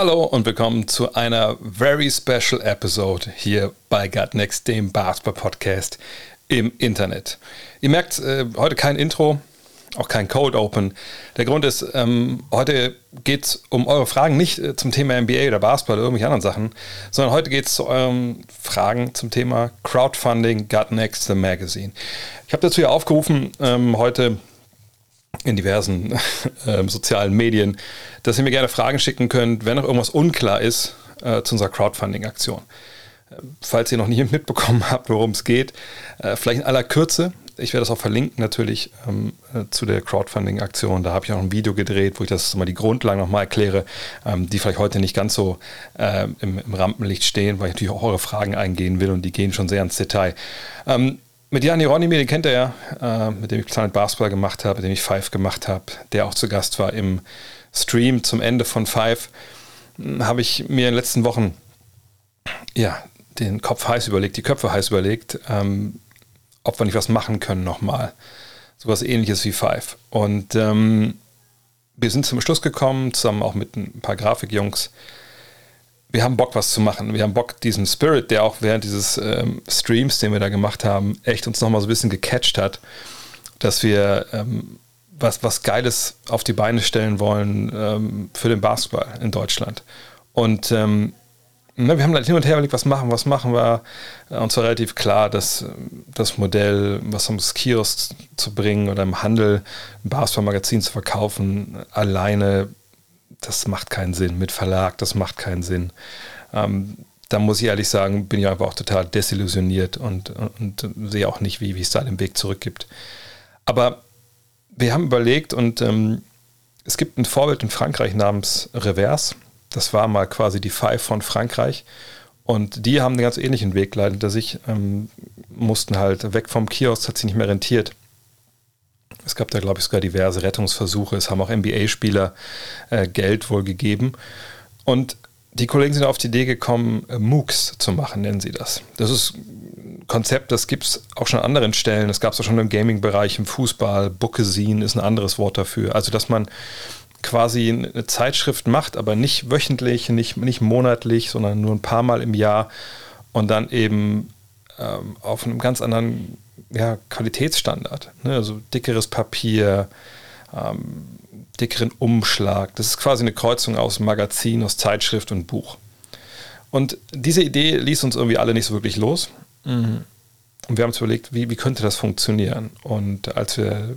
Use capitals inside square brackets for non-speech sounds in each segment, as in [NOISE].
Hallo und willkommen zu einer very special Episode hier bei Gut Next, dem Basketball-Podcast im Internet. Ihr merkt, äh, heute kein Intro, auch kein Cold Open. Der Grund ist, ähm, heute geht es um eure Fragen nicht äh, zum Thema NBA oder Basketball oder irgendwelche anderen Sachen, sondern heute geht es zu euren Fragen zum Thema Crowdfunding Gut Next, the Magazine. Ich habe dazu ja aufgerufen, ähm, heute in diversen [LAUGHS] äh, sozialen Medien, dass ihr mir gerne Fragen schicken könnt, wenn noch irgendwas unklar ist äh, zu unserer Crowdfunding-Aktion. Äh, falls ihr noch nicht [LAUGHS] mitbekommen habt, worum es geht, äh, vielleicht in aller Kürze. Ich werde das auch verlinken natürlich ähm, äh, zu der Crowdfunding-Aktion. Da habe ich auch ein Video gedreht, wo ich das mal die Grundlagen nochmal erkläre, ähm, die vielleicht heute nicht ganz so äh, im, im, Rampenlicht stehen, weil ich natürlich auch eure Fragen eingehen will und die gehen schon sehr ins Detail. Ähm, mit Jan Hieronymi, den kennt er ja, äh, mit dem ich Planet Basketball gemacht habe, mit dem ich Five gemacht habe, der auch zu Gast war im Stream zum Ende von Five, hm, habe ich mir in den letzten Wochen ja, den Kopf heiß überlegt, die Köpfe heiß überlegt, ähm, ob wir nicht was machen können nochmal. So was ähnliches wie Five. Und ähm, wir sind zum Schluss gekommen, zusammen auch mit ein paar Grafikjungs, wir haben Bock, was zu machen. Wir haben Bock, diesen Spirit, der auch während dieses ähm, Streams, den wir da gemacht haben, echt uns nochmal so ein bisschen gecatcht hat, dass wir ähm, was, was Geiles auf die Beine stellen wollen ähm, für den Basketball in Deutschland. Und ähm, ne, wir haben dann hin und her überlegt, was machen, was machen wir. Uns war relativ klar, dass das Modell, was ums Kiosk zu bringen oder im Handel ein Basketball-Magazin zu verkaufen, alleine das macht keinen Sinn. Mit Verlag, das macht keinen Sinn. Ähm, da muss ich ehrlich sagen, bin ich einfach auch total desillusioniert und, und, und sehe auch nicht, wie, wie es da den Weg zurück gibt. Aber wir haben überlegt und ähm, es gibt ein Vorbild in Frankreich namens Reverse. Das war mal quasi die Five von Frankreich. Und die haben einen ganz ähnlichen Weg leider hinter sich, ähm, mussten halt weg vom Kiosk, hat sich nicht mehr rentiert. Es gab da, glaube ich, sogar diverse Rettungsversuche. Es haben auch NBA-Spieler äh, Geld wohl gegeben. Und die Kollegen sind auf die Idee gekommen, äh, MOOCs zu machen, nennen sie das. Das ist ein Konzept, das gibt es auch schon an anderen Stellen. Das gab es auch schon im Gaming-Bereich, im Fußball. Bookesin ist ein anderes Wort dafür. Also, dass man quasi eine Zeitschrift macht, aber nicht wöchentlich, nicht, nicht monatlich, sondern nur ein paar Mal im Jahr und dann eben ähm, auf einem ganz anderen ja, Qualitätsstandard. Ne? Also dickeres Papier, ähm, dickeren Umschlag. Das ist quasi eine Kreuzung aus Magazin, aus Zeitschrift und Buch. Und diese Idee ließ uns irgendwie alle nicht so wirklich los. Mhm. Und wir haben uns überlegt, wie, wie könnte das funktionieren? Und als wir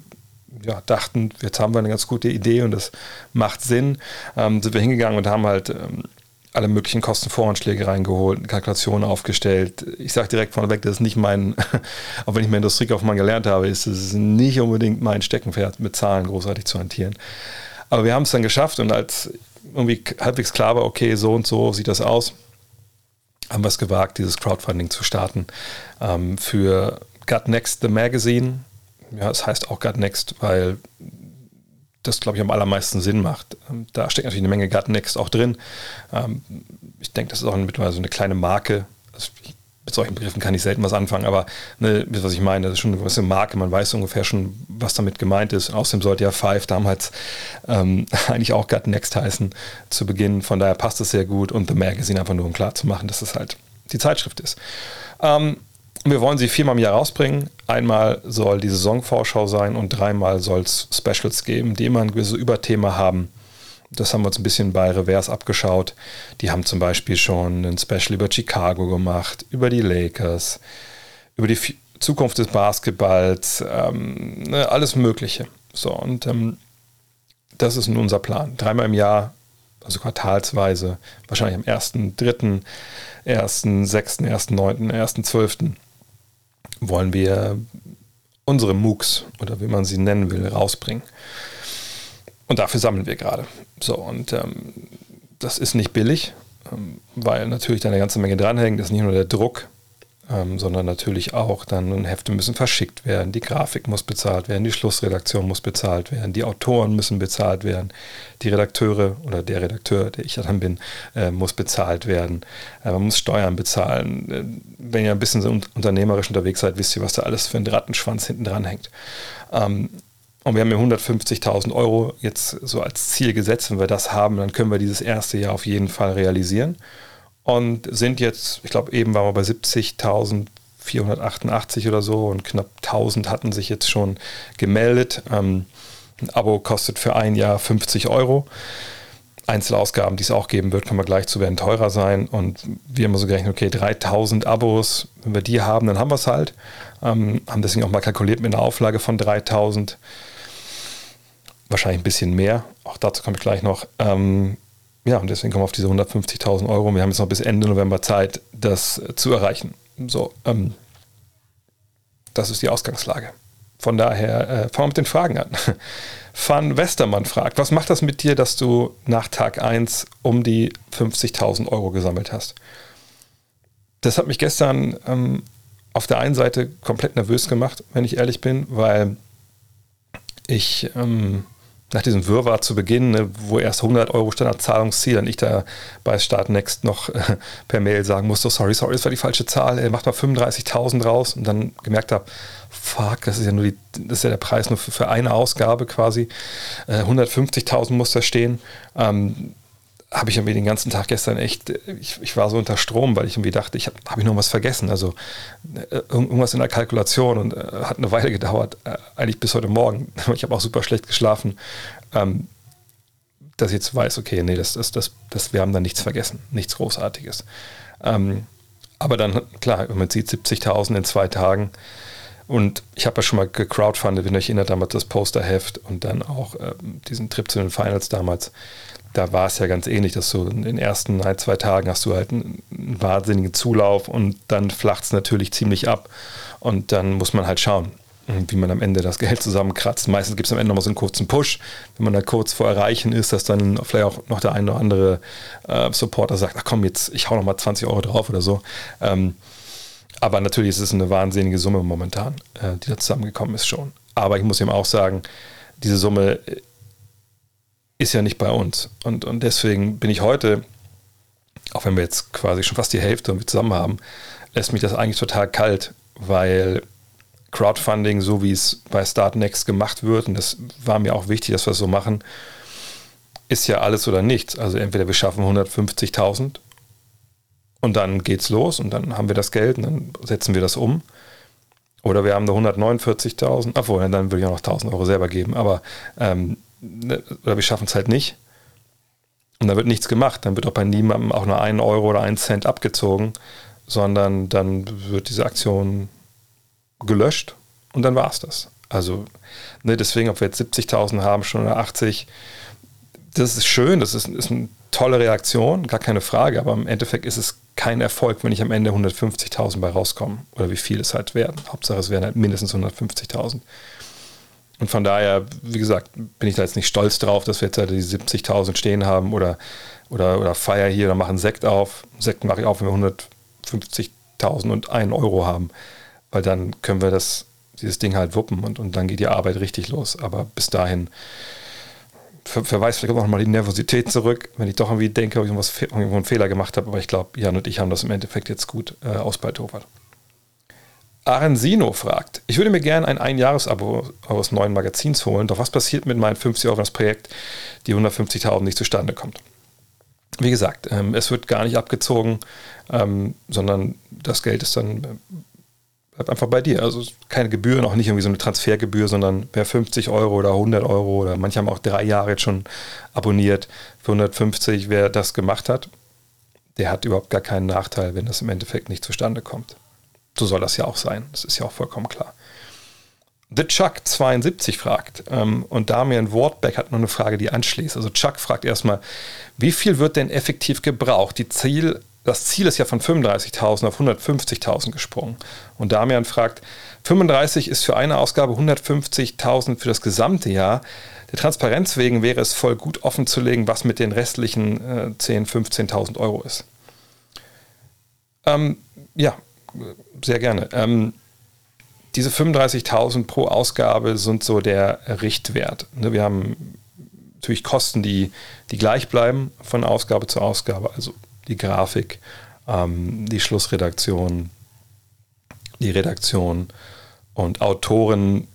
ja, dachten, jetzt haben wir eine ganz gute Idee und das macht Sinn, ähm, sind wir hingegangen und haben halt ähm, alle möglichen Kostenvoranschläge reingeholt, Kalkulationen aufgestellt. Ich sage direkt vorneweg, das ist nicht mein, [LAUGHS] auch wenn ich mehr Industriekaufmann gelernt habe, ist es nicht unbedingt mein Steckenpferd, mit Zahlen großartig zu hantieren. Aber wir haben es dann geschafft und als irgendwie halbwegs klar war, okay, so und so sieht das aus, haben wir es gewagt, dieses Crowdfunding zu starten ähm, für Gut Next, the Magazine. Ja, es heißt auch Gut Next, weil das, glaube ich, am allermeisten Sinn macht. Ähm, da steckt natürlich eine Menge Gut Next auch drin. Ähm, ich denke, das ist auch mittlerweile so eine kleine Marke. Also mit solchen Begriffen kann ich selten was anfangen, aber ne, was ich meine, das ist schon eine gewisse Marke. Man weiß ungefähr schon, was damit gemeint ist. außerdem sollte ja Five damals ähm, [LAUGHS] eigentlich auch Gut Next heißen zu Beginn. Von daher passt es sehr gut und The Magazine einfach nur, um klar zu machen, dass es halt die Zeitschrift ist. Ähm, wir wollen sie viermal im Jahr rausbringen. Einmal soll die Saisonvorschau sein und dreimal soll es Specials geben, die immer ein gewisses Überthema haben. Das haben wir uns ein bisschen bei Reverse abgeschaut. Die haben zum Beispiel schon ein Special über Chicago gemacht, über die Lakers, über die Zukunft des Basketballs, ähm, ne, alles Mögliche. So, und ähm, das ist nun unser Plan. Dreimal im Jahr, also quartalsweise, wahrscheinlich am 1.3., 1.6., 1.9., 1.12 wollen wir unsere MOOCs oder wie man sie nennen will, rausbringen. Und dafür sammeln wir gerade. So, und ähm, das ist nicht billig, ähm, weil natürlich da eine ganze Menge dranhängt. Das ist nicht nur der Druck, ähm, sondern natürlich auch dann Hefte müssen verschickt werden, die Grafik muss bezahlt werden, die Schlussredaktion muss bezahlt werden, die Autoren müssen bezahlt werden, die Redakteure oder der Redakteur, der ich dann bin, äh, muss bezahlt werden. Äh, man muss Steuern bezahlen. Wenn ihr ein bisschen so unternehmerisch unterwegs seid, wisst ihr, was da alles für ein Rattenschwanz hinten dran hängt. Ähm, Und wir haben ja 150.000 Euro jetzt so als Ziel gesetzt. Wenn wir das haben, dann können wir dieses erste Jahr auf jeden Fall realisieren. Und sind jetzt, ich glaube, eben waren wir bei 70.488 oder so und knapp 1000 hatten sich jetzt schon gemeldet. Ähm, ein Abo kostet für ein Jahr 50 Euro. Einzelausgaben, die es auch geben wird, kann man gleich zu werden teurer sein. Und wir haben so gerechnet, okay, 3000 Abos, wenn wir die haben, dann haben wir es halt. Ähm, haben deswegen auch mal kalkuliert mit einer Auflage von 3000 wahrscheinlich ein bisschen mehr. Auch dazu komme ich gleich noch. Ähm, ja, und deswegen kommen wir auf diese 150.000 Euro. Wir haben jetzt noch bis Ende November Zeit, das zu erreichen. So, ähm, das ist die Ausgangslage. Von daher äh, fangen wir mit den Fragen an. [LAUGHS] Van Westermann fragt, was macht das mit dir, dass du nach Tag 1 um die 50.000 Euro gesammelt hast? Das hat mich gestern ähm, auf der einen Seite komplett nervös gemacht, wenn ich ehrlich bin, weil ich ähm, nach diesem Wirrwarr zu Beginn, ne, wo erst 100 Euro Standardzahlungsziel und ich da bei Start Next noch äh, per Mail sagen musste, sorry, sorry, das war die falsche Zahl, ey, macht mal 35.000 raus und dann gemerkt habe, fuck, das ist ja nur die, das ist ja der Preis nur für, für eine Ausgabe quasi, äh, 150.000 muss da stehen. Ähm, habe ich irgendwie den ganzen Tag gestern echt, ich, ich war so unter Strom, weil ich irgendwie dachte, ich habe hab ich noch was vergessen. Also äh, irgendwas in der Kalkulation und äh, hat eine Weile gedauert, äh, eigentlich bis heute Morgen. [LAUGHS] Ich habe auch super schlecht geschlafen. Ähm, dass ich jetzt weiß, okay, nee, das, das, das, das, wir haben da nichts vergessen, nichts Großartiges. Ähm, aber dann, klar, man sieht 70.000 in zwei Tagen. Und ich habe ja schon mal gecrowdfundet, wenn ihr euch erinnert, damals das Posterheft und dann auch äh, diesen Trip zu den Finals damals da war es ja ganz ähnlich, dass du in den ersten ein, zwei Tagen hast du halt einen, wahnsinnigen Zulauf und dann flacht es natürlich ziemlich ab. Und dann muss man halt schauen, wie man am Ende das Geld zusammenkratzt. Meistens gibt es am Ende nochmal so einen kurzen Push, wenn man da kurz vor Erreichen ist, dass dann vielleicht auch noch der eine oder andere äh, Supporter sagt, ach komm, jetzt, ich hau nochmal 20 Euro drauf oder so. Ähm, aber natürlich ist es eine wahnsinnige Summe momentan, äh, die da zusammengekommen ist schon. Aber ich muss eben auch sagen, diese Summe ist ja nicht bei uns. Und, und deswegen bin ich heute, auch wenn wir jetzt quasi schon fast die Hälfte zusammen haben, lässt mich das eigentlich total kalt, weil Crowdfunding, so wie es bei Startnext gemacht wird, und das war mir auch wichtig, dass wir es so machen, ist ja alles oder nichts. Also entweder wir schaffen 150.000 und dann geht's los und dann haben wir das Geld und dann setzen wir das um. Oder wir haben da 149.000, obwohl, dann würde ich auch noch 1.000 Euro selber geben. Aber ähm, oder wir schaffen es halt nicht. Und dann wird nichts gemacht. Dann wird auch bei niemandem auch nur ein Euro oder ein Cent abgezogen, sondern dann wird diese Aktion gelöscht und dann war es das. Also ne, deswegen, ob wir jetzt 70.000 haben, schon oder 80, das ist schön, das ist, ist eine tolle Reaktion, gar keine Frage, aber im Endeffekt ist es kein Erfolg, wenn ich am Ende 150.000 bei rauskomme oder wie viel es halt werden. Hauptsache, es werden halt mindestens 150.000. Und von daher, wie gesagt, bin ich da jetzt nicht stolz drauf, dass wir jetzt halt die 70.000 stehen haben oder, oder, oder feier hier oder machen Sekt auf. Sekt mache ich auf, wenn wir 150.000 und einen Euro haben, weil dann können wir das, dieses Ding halt wuppen und, und dann geht die Arbeit richtig los. Aber bis dahin verweist vielleicht auch nochmal die Nervosität zurück, wenn ich doch irgendwie denke, ob ich irgendwas, irgendwo einen Fehler gemacht habe. Aber ich glaube, Jan und ich haben das im Endeffekt jetzt gut äh, ausbaltobert. Arensino fragt, ich würde mir gerne ein Einjahresabo aus neuen Magazins holen, doch was passiert mit meinen 50 Euro das Projekt, die 150.000 nicht zustande kommt? Wie gesagt, ähm, es wird gar nicht abgezogen, ähm, sondern das Geld ist dann äh, bleibt einfach bei dir. Also keine Gebühr, noch nicht irgendwie so eine Transfergebühr, sondern wer 50 Euro oder 100 Euro oder manche haben auch drei Jahre jetzt schon abonniert für 150, wer das gemacht hat, der hat überhaupt gar keinen Nachteil, wenn das im Endeffekt nicht zustande kommt so soll das ja auch sein. Das ist ja auch vollkommen klar. The Chuck 72 fragt, ähm, und Damian Wardbeck hat noch eine Frage, die anschließt. Also Chuck fragt erstmal, wie viel wird denn effektiv gebraucht? Die Ziel, das Ziel ist ja von 35.000 auf 150.000 gesprungen. Und Damian fragt, 35 ist für eine Ausgabe 150.000 für das gesamte Jahr. Der Transparenz wegen wäre es voll gut offen zu legen, was mit den restlichen äh, 10.000, 15.000 Euro ist. Ähm, ja, sehr gerne. Ähm, diese 35.000 pro Ausgabe sind so der Richtwert. Ne, wir haben natürlich Kosten, die, die gleich bleiben von Ausgabe zu Ausgabe, also die Grafik, ähm, die Schlussredaktion, die Redaktion und Autoren,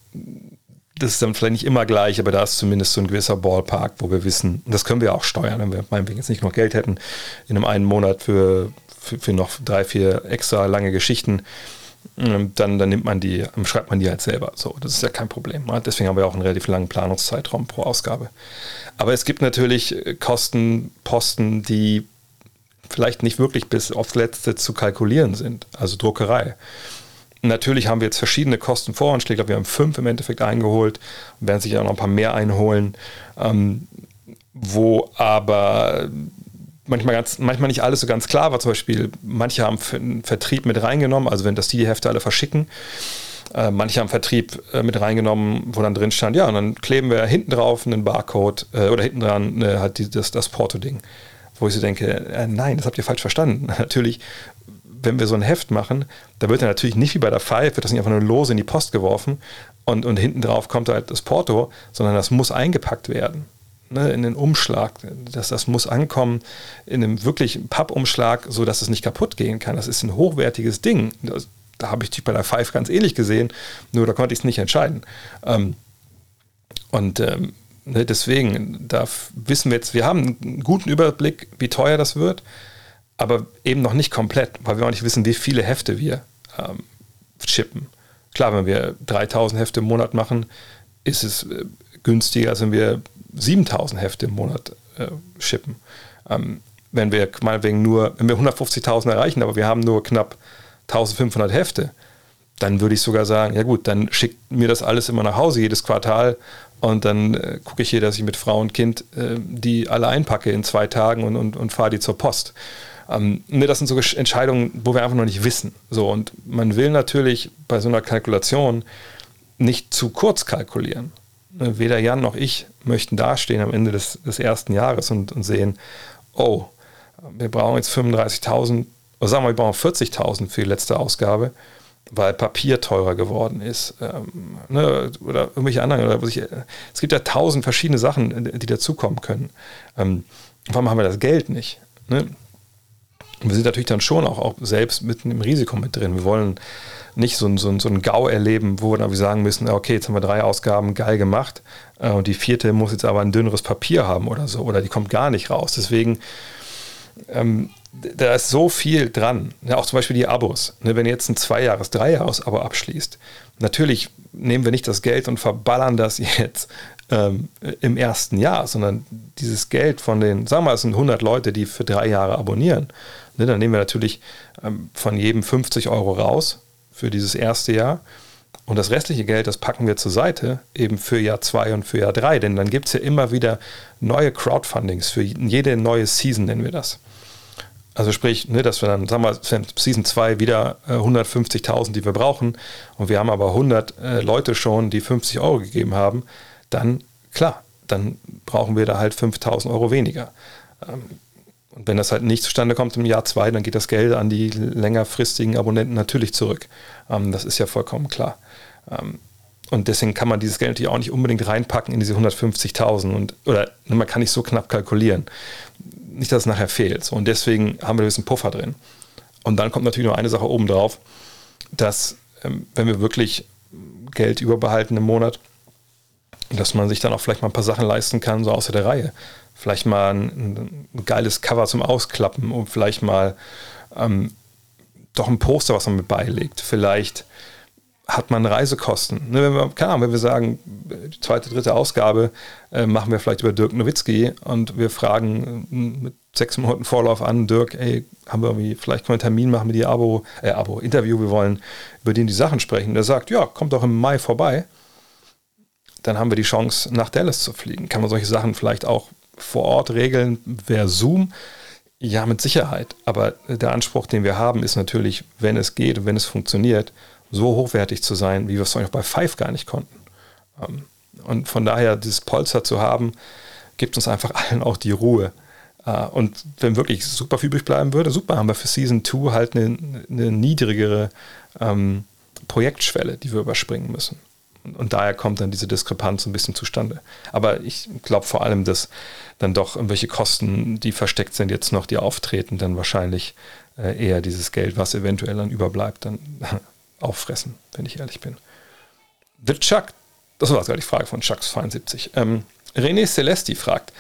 das ist dann vielleicht nicht immer gleich, aber da ist zumindest so ein gewisser Ballpark, wo wir wissen, das können wir auch steuern, wenn wir meinetwegen jetzt nicht noch Geld hätten in einem einen Monat für, für, für noch drei, vier extra lange Geschichten, ähm, dann, dann nimmt man die, schreibt man die halt selber. So, das ist ja kein Problem. Deswegen haben wir auch einen relativ langen Planungszeitraum pro Ausgabe. Aber es gibt natürlich äh, Kostenposten, die vielleicht nicht wirklich bis aufs Letzte zu kalkulieren sind. Also Druckerei. Natürlich haben wir jetzt verschiedene Kosten vor uns. Ich glaube, wir haben fünf im Endeffekt eingeholt und werden sich auch noch ein paar mehr einholen, ähm, wo aber manchmal, ganz, manchmal nicht alles so ganz klar war. Zum Beispiel, manche haben Vertrieb mit reingenommen, also wenn das die, die Hefte alle verschicken. Äh, manche haben Vertrieb äh, mit reingenommen, wo dann drin stand, ja, und dann kleben wir hinten drauf einen Barcode äh, oder hinten dran äh, halt die, das, das Porto-Ding. Wo ich so denke, äh, nein, das habt ihr falsch verstanden. [LAUGHS] Natürlich wenn wir so ein Heft machen, da wird er natürlich nicht wie bei der Five, wird das nicht einfach nur lose in die Post geworfen und, und hinten drauf kommt halt das Porto, sondern das muss eingepackt werden. Ne, in den Umschlag. Das, das muss ankommen in einem wirklich Pappumschlag, sodass es nicht kaputt gehen kann. Das ist ein hochwertiges Ding. Das, da habe ich dich bei der Five ganz ähnlich gesehen, nur da konnte ich es nicht entscheiden. Ähm, und ähm, ne, deswegen, da wissen wir jetzt, wir haben einen guten Überblick, wie teuer das wird aber eben noch nicht komplett, weil wir auch nicht wissen, wie viele Hefte wir ähm, chippen. Klar, wenn wir 3000 Hefte im Monat machen, ist es äh, günstiger, als wenn wir 7000 Hefte im Monat äh, shippen. Ähm, wenn wir meinetwegen nur, wenn wir 150.000 erreichen, aber wir haben nur knapp 1500 Hefte, dann würde ich sogar sagen, ja gut, dann schickt mir das alles immer nach Hause jedes Quartal und dann äh, gucke ich hier, dass ich mit Frau und Kind äh, die alle einpacke in zwei Tagen und, und, und fahre die zur Post. Ähm, ne, das sind so Entscheidungen, wo wir einfach noch nicht wissen. So, und man will natürlich bei so einer Kalkulation nicht zu kurz kalkulieren. Weder Jan noch ich möchten dastehen am Ende des, des ersten Jahres und, und sehen, oh, wir brauchen jetzt 35.000, oder sagen wir, wir brauchen 40.000 für die letzte Ausgabe, weil Papier teurer geworden ist. Ähm, ne, oder irgendwelche anderen. Oder ich, es gibt ja tausend verschiedene Sachen, die dazukommen können. Ähm, warum haben wir das Geld nicht? Ne? wir sind natürlich dann schon auch, auch selbst mitten im Risiko mit drin. Wir wollen nicht so, so, so einen GAU erleben, wo wir dann sagen müssen, okay, jetzt haben wir drei Ausgaben geil gemacht äh, und die vierte muss jetzt aber ein dünneres Papier haben oder so oder die kommt gar nicht raus. Deswegen, ähm, da ist so viel dran. Ja, auch zum Beispiel die Abos. Ne, wenn ihr jetzt ein Zweijahres-, Dreijahres-Abo abschließt, natürlich nehmen wir nicht das Geld und verballern das [LAUGHS] jetzt ähm, im ersten Jahr, sondern dieses Geld von den, sagen wir mal, es sind 100 Leute, die für drei Jahre abonnieren Ne, dann nehmen wir natürlich ähm, von jedem 50 Euro raus für dieses erste Jahr. Und das restliche Geld, das packen wir zur Seite, eben für Jahr 2 und für Jahr 3. Denn dann gibt es ja immer wieder neue Crowdfundings für jede neue Season, nennen wir das. Also sprich, ne, dass wir dann, sagen wir, Season 2 wieder äh, 150.000, die wir brauchen, und wir haben aber 100 äh, Leute schon, die 50 Euro gegeben haben, dann, klar, dann brauchen wir da halt 5.000 Euro weniger. Ähm, und wenn das halt nicht zustande kommt im Jahr zwei, dann geht das Geld an die längerfristigen Abonnenten natürlich zurück. Ähm, das ist ja vollkommen klar. Ähm, und deswegen kann man dieses Geld natürlich auch nicht unbedingt reinpacken in diese 150.000 und oder ne, man kann nicht so knapp kalkulieren. Nicht, dass es nachher fehlt. So, und deswegen haben wir ein bisschen Puffer drin. Und dann kommt natürlich noch eine Sache oben drauf, dass ähm, wenn wir wirklich Geld überbehalten im Monat, dass man sich dann auch vielleicht mal ein paar Sachen leisten kann, so außer der Reihe vielleicht mal ein, ein, geiles Cover zum Ausklappen und vielleicht mal ähm, doch ein Poster, was man mit beilegt. Vielleicht hat man Reisekosten. Ne, wenn wir, Ahnung, wenn wir sagen, die zweite, dritte Ausgabe äh, machen wir vielleicht über Dirk Nowitzki und wir fragen äh, mit sechs Monaten Vorlauf an, Dirk, ey, haben wir irgendwie, vielleicht können wir einen Termin machen mit dir, Abo, äh, Abo, Interview, wir wollen über den die Sachen sprechen. Der sagt, ja, kommt doch im Mai vorbei. Dann haben wir die Chance, nach Dallas zu fliegen. Kann man solche Sachen vielleicht auch vor Ort regeln wäre Zoom. Ja, mit Sicherheit. Aber der Anspruch, den wir haben, ist natürlich, wenn es geht und wenn es funktioniert, so hochwertig zu sein, wie wir es auch bei Five gar nicht konnten. Ähm, und von daher, dieses Polster zu haben, gibt uns einfach [LAUGHS] allen auch die Ruhe. Äh, und wenn wirklich super viel übrig bleiben würde, super, haben wir für Season 2 halt eine, eine niedrigere ähm, Projektschwelle, die wir überspringen müssen. Und, daher kommt dann diese Diskrepanz ein bisschen zustande. Aber ich glaube vor allem, dass dann doch irgendwelche Kosten, die versteckt sind, jetzt noch, die auftreten, dann wahrscheinlich äh, eher dieses Geld, was eventuell dann überbleibt, dann [LAUGHS] auffressen, wenn ich ehrlich bin. The Chuck Das war gerade die Frage von Chucks72. Ähm, René Celesti fragt,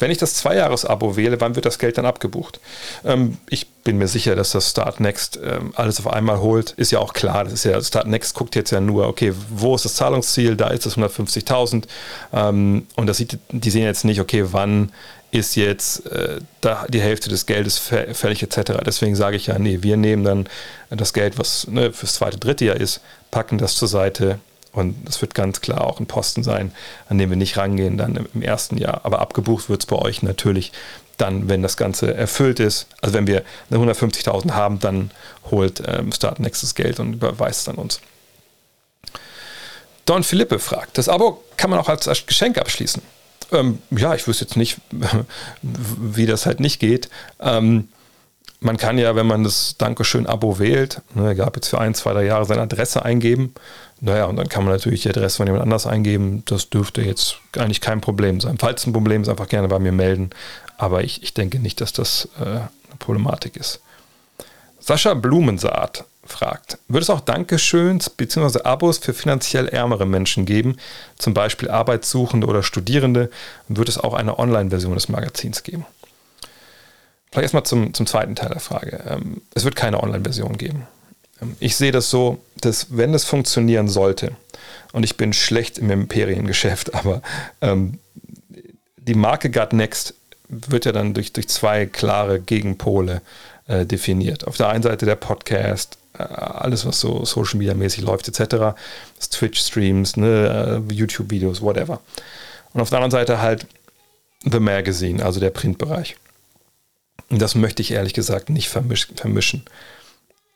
wenn ich das Zweijahres-Abo wähle, wann wird das Geld dann abgebucht? Ähm, ich bin mir sicher, dass das Start Next ähm, alles auf einmal holt. Ist ja auch klar. Das ist ja, Start Next guckt jetzt ja nur, okay, wo ist das Zahlungsziel? Da ist es 150.000. Ähm, und das sieht, die sehen jetzt nicht, okay, wann ist jetzt äh, da die Hälfte des Geldes fällig etc. Deswegen sage ich ja, nee, wir nehmen dann das Geld, was ne, fürs zweite, dritte Jahr ist, packen das zur Seite, und es wird ganz klar auch ein Posten sein, an dem wir nicht rangehen dann im ersten Jahr. Aber abgebucht wird es bei euch natürlich dann, wenn das Ganze erfüllt ist. Also wenn wir 150.000 haben, dann holt ähm, Start nächstes Geld und überweist dann uns. Don Philippe fragt, das Abo kann man auch als Geschenk abschließen. Ähm, ja, ich wüsste jetzt nicht, [LAUGHS] wie das halt nicht geht. Ähm, man kann ja, wenn man das Dankeschön-Abo wählt, ne, gab jetzt für ein, zwei, drei Jahre seine Adresse eingeben naja, und dann kann man natürlich die Adresse von jemand anders eingeben. Das dürfte jetzt eigentlich kein Problem sein. Falls ein Problem ist, einfach gerne bei mir melden. Aber ich, ich denke nicht, dass das äh, eine Problematik ist. Sascha Blumensaat fragt, wird es auch Dankeschöns bzw. Abos für finanziell ärmere Menschen geben, zum Beispiel Arbeitssuchende oder Studierende? Und wird es auch eine Online-Version des Magazins geben? Vielleicht erstmal zum, zum zweiten Teil der Frage. Ähm, es wird keine Online-Version geben. Ich sehe das so, dass wenn es funktionieren sollte, und ich bin schlecht im Imperiengeschäft, [LAUGHS] aber ähm, die Marke Gut Next wird ja dann durch, durch zwei klare Gegenpole äh, definiert. Auf der einen Seite der Podcast, äh, alles was so Social Media mäßig läuft etc., Twitch-Streams, ne, äh, YouTube-Videos, whatever. Und auf der anderen Seite halt The Magazine, also der Printbereich. Und das möchte ich ehrlich gesagt nicht vermisch vermischen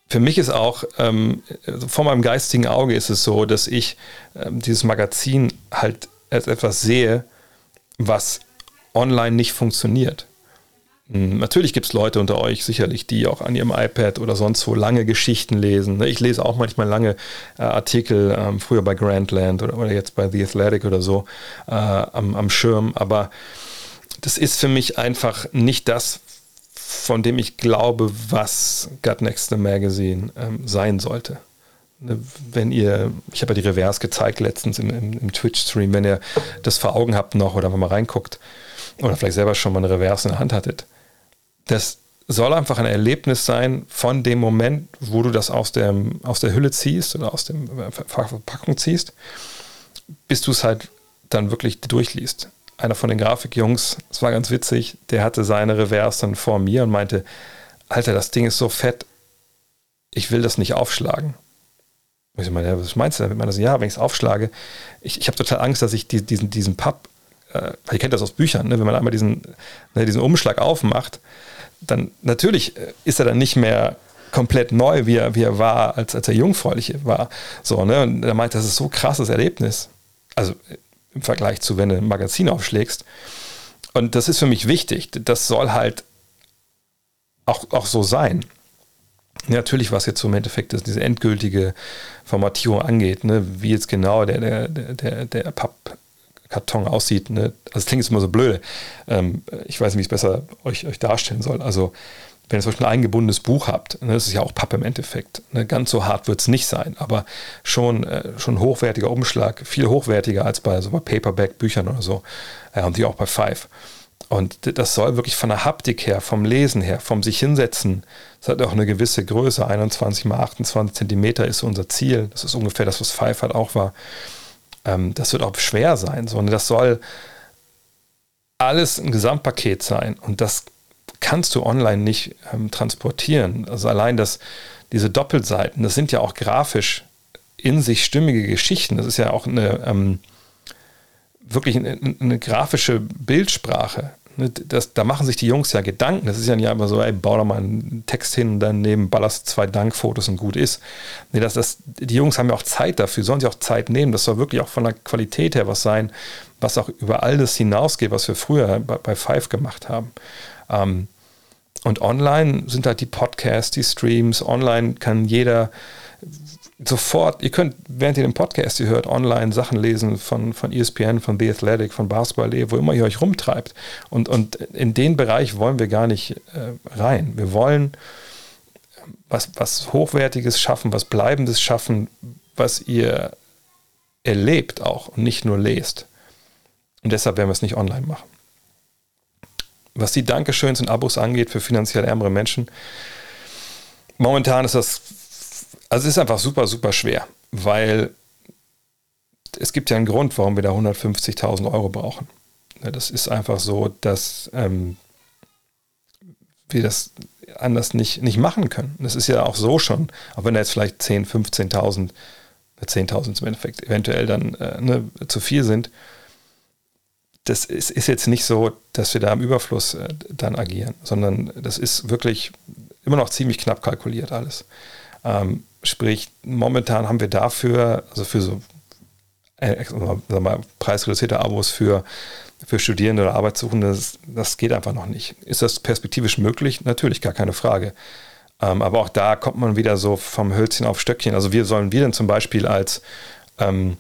für mich ist auch, ähm, vor meinem geistigen Auge ist es so, dass ich ähm, dieses Magazin halt als etwas sehe, was online nicht funktioniert. Hm, natürlich gibt es Leute unter euch sicherlich, die auch an ihrem iPad oder sonst wo lange Geschichten lesen. Ich lese auch manchmal lange äh, Artikel, ähm, früher bei Grandland oder, oder, jetzt bei The Athletic oder so, äh, am, am Schirm. Aber das ist für mich einfach nicht das, von dem ich glaube, was Gut Next the Magazine ähm, sein sollte. Ne, wenn ihr, ich habe ja die Reverse gezeigt letztens im, im, im Twitch-Stream, wenn ihr das vor Augen habt noch oder mal reinguckt oder vielleicht selber schon mal eine Reverse in der Hand hattet, das soll einfach ein Erlebnis sein von dem Moment, wo du das aus, dem, aus der Hülle ziehst oder aus der Verpackung ziehst, bis du es halt dann wirklich durchliest einer von den Grafikjungs, es war ganz witzig, der hatte seine Reverse dann vor mir und meinte, Alter, das Ding ist so fett, ich will das nicht aufschlagen. Ich meine, was meinst du damit? Ich ja, wenn ich es aufschlage, ich, ich habe total Angst, dass ich die, diesen, diesen Papp, äh, ihr kennt das aus Büchern, ne? wenn man einmal diesen, ne, diesen Umschlag aufmacht, dann natürlich äh, ist er dann nicht mehr komplett neu, wie er, wie er war, als, als er jungfräulich war. So, ne? Und er meinte, das ist so krasses Erlebnis. Also im Vergleich zu, wenn du ein Magazin aufschlägst. Und das ist für mich wichtig. Das soll halt auch, auch so sein. Natürlich, was jetzt so im Endeffekt ist, diese endgültige Formatierung angeht, ne, wie jetzt genau der, der, der, der Pappkarton aussieht. Ne? Also es klingt jetzt immer so blöde. Ähm, ich weiß nicht, wie ich es besser euch, euch darstellen soll. Also wenn ihr zum Beispiel ein eingebundenes Buch habt, ne, das ist ja auch Pappe im Endeffekt, ne, ganz so hart wird es nicht sein, aber schon, äh, schon hochwertiger Umschlag, viel hochwertiger als bei so bei Paperback-Büchern oder so äh, und die auch bei Five. Und das soll wirklich von der Haptik her, vom Lesen her, vom sich hinsetzen, das hat auch eine gewisse Größe, 21 mal 28 Zentimeter ist unser Ziel, das ist ungefähr das, was Five halt auch war. Ähm, das wird auch schwer sein, sondern das soll alles ein Gesamtpaket sein und das kannst du online nicht ähm, transportieren. Also allein das, diese Doppelseiten, das sind ja auch grafisch in sich stimmige Geschichten. Das ist ja auch eine ähm, wirklich eine, eine, grafische Bildsprache. Ne, das, da machen sich die Jungs ja Gedanken. Das ist ja nicht einfach so, ey, bau doch mal einen Text hin daneben ballerst zwei Dankfotos und gut ist. Nee, das, das, die Jungs haben ja auch Zeit dafür, sollen sich auch Zeit nehmen. Das soll wirklich auch von der Qualität her was sein, was auch über all das hinausgeht, was wir früher bei, bei Five gemacht haben. Ähm, und online sind halt die Podcasts, die Streams. Online kann jeder sofort, ihr könnt, während ihr den Podcast ihr hört, online Sachen lesen von, von ESPN, von The Athletic, von Basketball, wo immer ihr euch rumtreibt. Und, und in den Bereich wollen wir gar nicht äh, rein. Wir wollen was, was Hochwertiges schaffen, was Bleibendes schaffen, was ihr erlebt auch und nicht nur lest. Und deshalb werden wir es nicht online machen. Was die Dankeschöns und Abos angeht für finanziell ärmere Menschen, momentan ist das, also ist einfach super, super schwer, weil es gibt ja einen Grund, warum wir da 150.000 Euro brauchen. Das ist einfach so, dass ähm, wir das anders nicht, nicht machen können. Das ist ja auch so schon, auch wenn da jetzt vielleicht 10.000, 15.000, 10.000 im Endeffekt eventuell dann äh, ne, zu viel sind, das ist, ist, jetzt nicht so, dass wir da im Überfluss äh, dann agieren, sondern das ist wirklich immer noch ziemlich knapp kalkuliert alles. Ähm, sprich, momentan haben wir dafür, also für so äh, mal, preisreduzierte Abos für, für Studierende oder Arbeitssuchende, das, das, geht einfach noch nicht. Ist das perspektivisch möglich? Natürlich, gar keine Frage. Ähm, aber auch da kommt man wieder so vom Hölzchen auf Stöckchen. Also wir sollen wir denn zum Beispiel als ähm,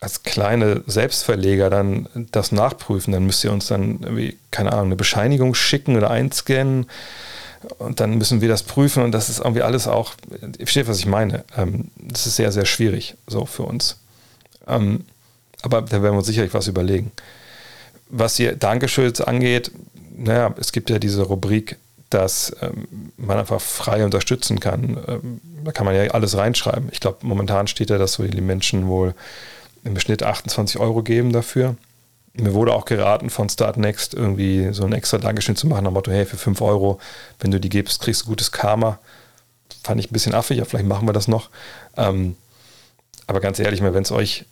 als kleine Selbstverleger dann das nachprüfen, dann müsst ihr uns dann irgendwie, keine Ahnung, eine Bescheinigung schicken oder einscannen und dann müssen wir das prüfen und das ist irgendwie alles auch, ich verstehe, was ich meine. Ähm, das ist sehr, sehr schwierig so für uns. Ähm, aber da werden wir uns sicherlich was überlegen. Was die Dankeschöns angeht, naja, es gibt ja diese Rubrik, dass ähm, man einfach frei unterstützen kann. da kann man ja alles reinschreiben. Ich glaube, momentan steht ja, dass so die Menschen wohl im Schnitt 28 Euro geben dafür. Mir wurde auch geraten von Startnext irgendwie so ein extra Dankeschön zu machen, dem Motto, hey, für 5 Euro, wenn du die gibst, kriegst du gutes Karma. Fand ich ein bisschen affig, aber vielleicht machen wir das noch. Ähm, aber ganz ehrlich, wenn es euch,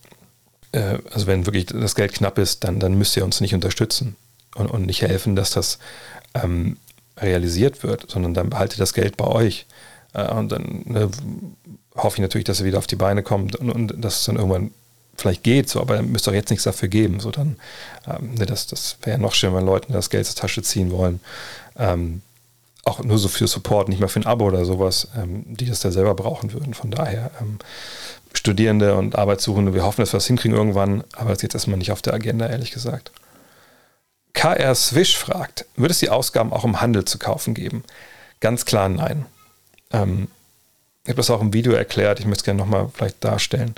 äh, also wenn wirklich das Geld knapp ist, dann, dann müsst ihr uns nicht unterstützen und, und nicht helfen, dass das ähm, realisiert wird, sondern dann behaltet das Geld bei euch. Äh, und dann ne, hoffe ich natürlich, dass ihr wieder auf die Beine kommt und, und dass es dann irgendwann vielleicht geht, so, aber müsst doch jetzt nichts dafür geben. So, dann, ähm, ne, das, das wäre ja noch schlimmer, wenn Leute das Geld zur Tasche ziehen wollen. Ähm, auch nur so für Support, nicht mal für ein Abo oder sowas, ähm, die das da selber brauchen würden. Von daher, ähm, Studierende und Arbeitssuchende, wir hoffen, dass wir das hinkriegen irgendwann, aber das ist jetzt erstmal nicht auf der Agenda, ehrlich gesagt. KR Swish fragt, wird es die Ausgaben auch im Handel zu kaufen geben? Ganz klar nein. Ähm, ich habe das auch im Video erklärt, ich möchte es gerne nochmal vielleicht darstellen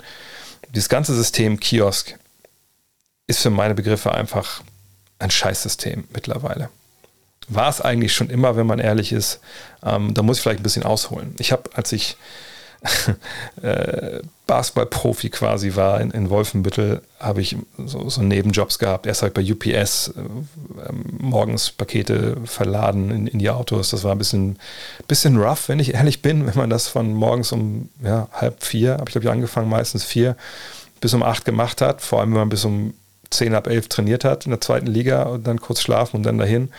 dieses ganze System Kiosk ist für meine Begriffe einfach ein Scheißsystem mittlerweile. War es eigentlich schon immer, wenn man ehrlich ist. Ähm, da muss ich vielleicht ein bisschen ausholen. Ich habe, als ich [LAUGHS] äh, Basketballprofi quasi war in, in Wolfenbüttel, habe ich so, so, Nebenjobs gehabt. Erst halt bei UPS äh, morgens Pakete verladen in, in, die Autos. Das war ein bisschen, bisschen rough, wenn ich ehrlich bin, wenn man das von morgens um ja, halb vier, habe ich glaube ich angefangen, meistens vier, bis um acht gemacht hat. Vor allem, wenn man bis um zehn ab elf trainiert hat in der zweiten Liga und dann kurz schlafen und dann dahin.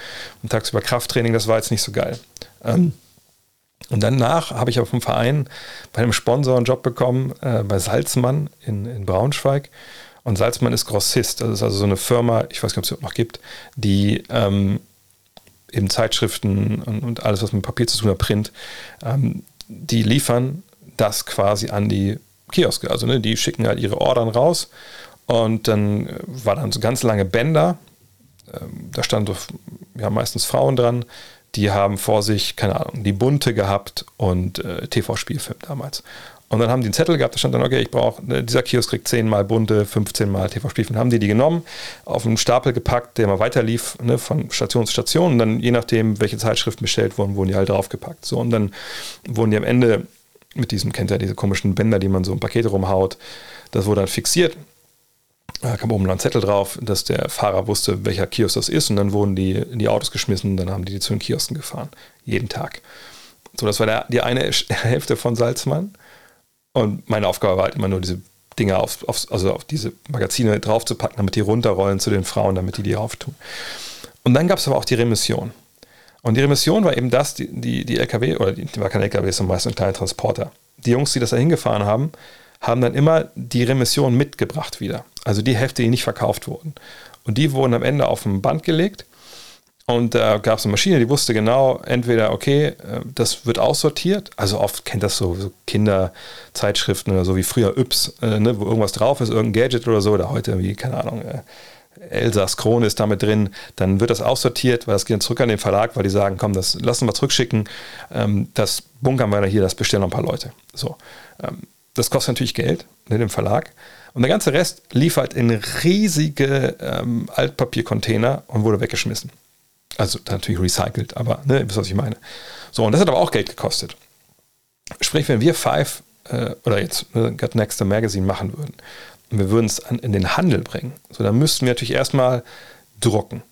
Und tagsüber Krafttraining, das war jetzt nicht so geil. Ähm, und danach habe ich aber vom Verein bei einem Sponsor einen Job bekommen, äh, bei Salzmann in, in Braunschweig. Und Salzmann ist Grossist. Das ist also so eine Firma, ich weiß nicht, ob es noch gibt, die ähm, eben Zeitschriften und, und, alles, was mit Papier zu tun hat, Print, ähm, die liefern das quasi an die Kioske. Also ne, die schicken halt ihre Ordern raus und dann äh, war dann so ganz lange Bänder. Ähm, da standen ja, meistens Frauen dran die haben vor sich, keine Ahnung, die Bunte gehabt und äh, TV-Spielfilm damals. Und dann haben die einen Zettel gehabt, da stand dann, okay, ich brauche, ne, dieser Kiosk kriegt 10 mal bunte, 15 mal TV-Spielfilm. Haben die die genommen, auf einen Stapel gepackt, der mal weiterlief, ne, von Station zu Station. Und dann, je nachdem, welche Zeitschriften bestellt wurden, wurden die halt draufgepackt. So, und dann wurden die am Ende mit diesem, kennt ihr diese komischen Bänder, die man so im Paket rumhaut, das wurde dann fixiert da kam oben ein Zettel drauf, dass der Fahrer wusste, welcher Kiosk das ist. Und dann wurden die in die Autos geschmissen. Dann haben die die zu den Kiosken gefahren. Jeden Tag. So, das war der, die eine [LAUGHS] Hälfte von Salzmann. Und meine Aufgabe war halt immer nur, diese Dinge auf, auf, also auf diese Magazine draufzupacken, damit die runterrollen zu den Frauen, damit die die auftun. Und dann gab es aber auch die Remission. Und die Remission war eben das, die, die, die LKW, oder die, die war kein LKW, sondern meist ein kleiner Transporter. Die Jungs, die das da hingefahren haben, haben dann immer die Remission mitgebracht wieder. Also die Hefte, die nicht verkauft wurden. Und die wurden am Ende auf ein Band gelegt. Und da gab es eine Maschine, die wusste genau, entweder, okay, äh, das wird aussortiert. Also oft kennt das so, so Kinderzeitschriften oder so wie früher Yps, äh, ne, wo irgendwas drauf ist, irgendein Gadget oder so, oder heute irgendwie, keine Ahnung, äh, Elsass Krone ist damit drin, dann wird das aussortiert, weil das geht dann zurück an den Verlag, weil die sagen, komm, das lassen wir zurückschicken, ähm, das bunkern wir hier, das bestellen noch ein paar Leute. So. Ähm, Das kostet natürlich Geld, ne, dem Verlag. Und der ganze Rest liefert in riesige ähm, Altpapiercontainer und wurde weggeschmissen. Also natürlich recycelt, aber ne, wisst was ich meine. So, und das hat aber auch Geld gekostet. Sprich, wenn wir Five äh, oder jetzt ne, Got Next Magazine machen würden und wir würden es in den Handel bringen, so dann müssten wir natürlich erstmal drucken.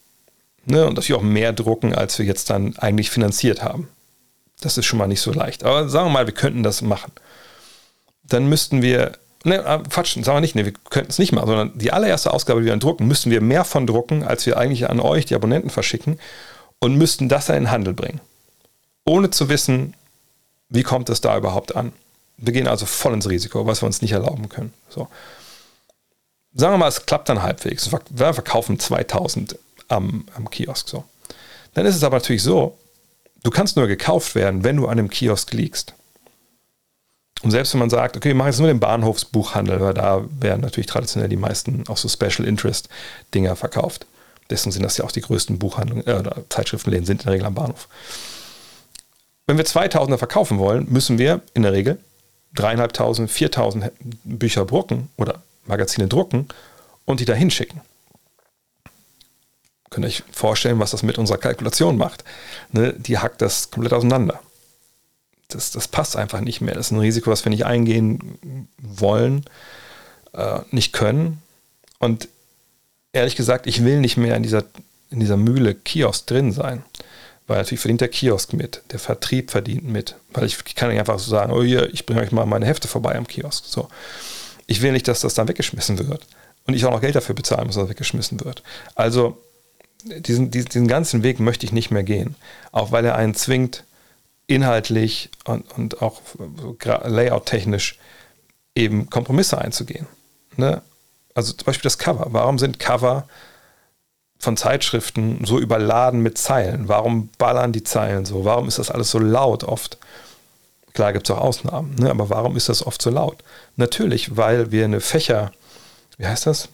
Ne, und natürlich auch mehr drucken, als wir jetzt dann eigentlich finanziert haben. Das ist schon mal nicht so leicht. Aber sagen wir mal, wir könnten das machen. Dann müssten wir, ne, ah, Quatsch, sagen wir nicht, ne, wir könnten es nicht machen, sondern die allererste Ausgabe, die wir dann drucken, müssten wir mehr von drucken, als wir eigentlich an euch, die Abonnenten, verschicken und müssten das dann in den Handel bringen. Ohne zu wissen, wie kommt es da überhaupt an. Wir gehen also voll ins Risiko, was wir uns nicht erlauben können. So. Sagen wir mal, es klappt dann halbwegs. Wir verkaufen 2000 am, am Kiosk. So. Dann ist es aber natürlich so, Du kannst nur gekauft werden, wenn du an einem Kiosk liegst. Und selbst wenn man sagt, okay, wir machen jetzt nur den Bahnhofsbuchhandel, weil da werden natürlich traditionell die meisten auch so Special Interest Dinger verkauft. Deswegen sind das ja auch die größten Buchhandlungen äh, oder Zeitschriftenläden sind in der Regel am Bahnhof. Wenn wir 2000er verkaufen wollen, müssen wir in der Regel 3.500, 4.000 Bücher drucken oder Magazine drucken und die da hinschicken. Könnt ihr euch vorstellen, was das mit unserer Kalkulation macht. Ne, die hackt das komplett auseinander. Das, das passt einfach nicht mehr. Das ist ein Risiko, was wir nicht eingehen wollen, äh, nicht können. Und ehrlich gesagt, ich will nicht mehr in dieser, in dieser Mühle Kiosk drin sein. Weil natürlich verdient der Kiosk mit, der Vertrieb verdient mit. Weil ich, kann nicht einfach so sagen, oh hier, ich bringe euch mal meine Hefte vorbei am Kiosk. So. Ich will nicht, dass das dann weggeschmissen wird. Und ich auch noch Geld dafür bezahlen muss, dass das weggeschmissen wird. Also diesen, diesen, diesen ganzen Weg möchte ich nicht mehr gehen. Auch weil er einen zwingt, inhaltlich und, und auch layout-technisch eben Kompromisse einzugehen. Ne? Also zum Beispiel das Cover. Warum sind Cover von Zeitschriften so überladen mit Zeilen? Warum ballern die Zeilen so? Warum ist das alles so laut oft? Klar gibt es auch Ausnahmen, ne? aber warum ist das oft so laut? Natürlich, weil wir eine Fächer, wie heißt das?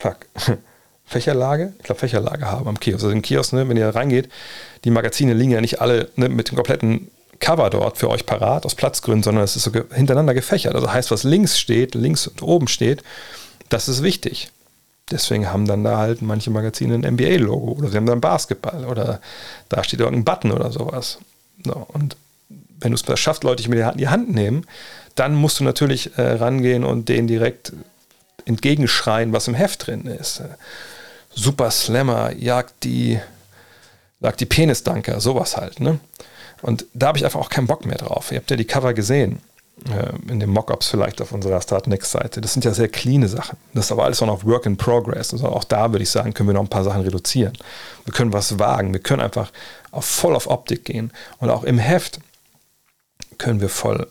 Fuck. [LAUGHS] Fächerlage, ich glaube Fächerlage haben am Kiosk. Also im Kiosk, ne, wenn ihr reingeht, die Magazine liegen ja nicht alle ne, mit dem kompletten Cover dort für euch parat, aus Platzgründen, sondern es ist so hintereinander gefächert. Also heißt, was links steht, links und oben steht, das ist wichtig. Deswegen haben dann da halt manche Magazine ein NBA-Logo oder sie haben dann Basketball oder da steht irgendein Button oder sowas. So, und wenn du es schaffst, Leute dich mit in die Hand nehmen, dann musst du natürlich äh, rangehen und denen direkt entgegenschreien, was im Heft drin ist. Super Slammer jagt die, jagt die Penisdanker, sowas halt. Ne? Und da habe ich einfach auch keinen Bock mehr drauf. Ihr habt ja die Cover gesehen, äh, in den Mockups vielleicht auf unserer Start Next Seite. Das sind ja sehr cleane Sachen. Das ist aber alles auch noch Work in Progress. Also auch da würde ich sagen, können wir noch ein paar Sachen reduzieren. Wir können was wagen. Wir können einfach auf, voll auf Optik gehen. Und auch im Heft können wir voll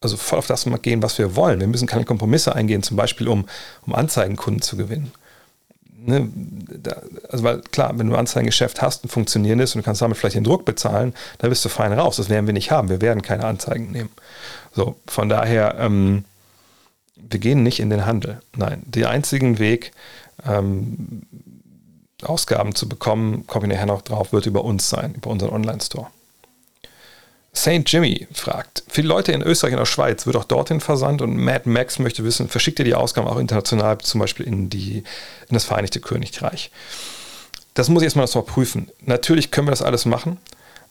also voll auf das gehen, was wir wollen. Wir müssen keine Kompromisse eingehen, zum Beispiel um, um Anzeigenkunden zu gewinnen ne, da, also weil klar, wenn du ein Anzeigengeschäft hast, ein funktionierendes und du kannst damit vielleicht den Druck bezahlen, da bist du fein raus. Das werden wir nicht haben. Wir werden keine Anzeigen nehmen. So, von daher, ähm, wir gehen nicht in den Handel. Nein, der einzige Weg, ähm, Ausgaben zu bekommen, komme ich nachher noch drauf, wird über uns sein, über unseren Online-Store. St. Jimmy fragt, die Leute in Österreich und der Schweiz wird auch dorthin versandt und Mad Max möchte wissen, verschickt ihr die Ausgaben auch international, zum Beispiel in, die, in das Vereinigte Königreich? Das muss ich erstmal noch prüfen. Natürlich können wir das alles machen,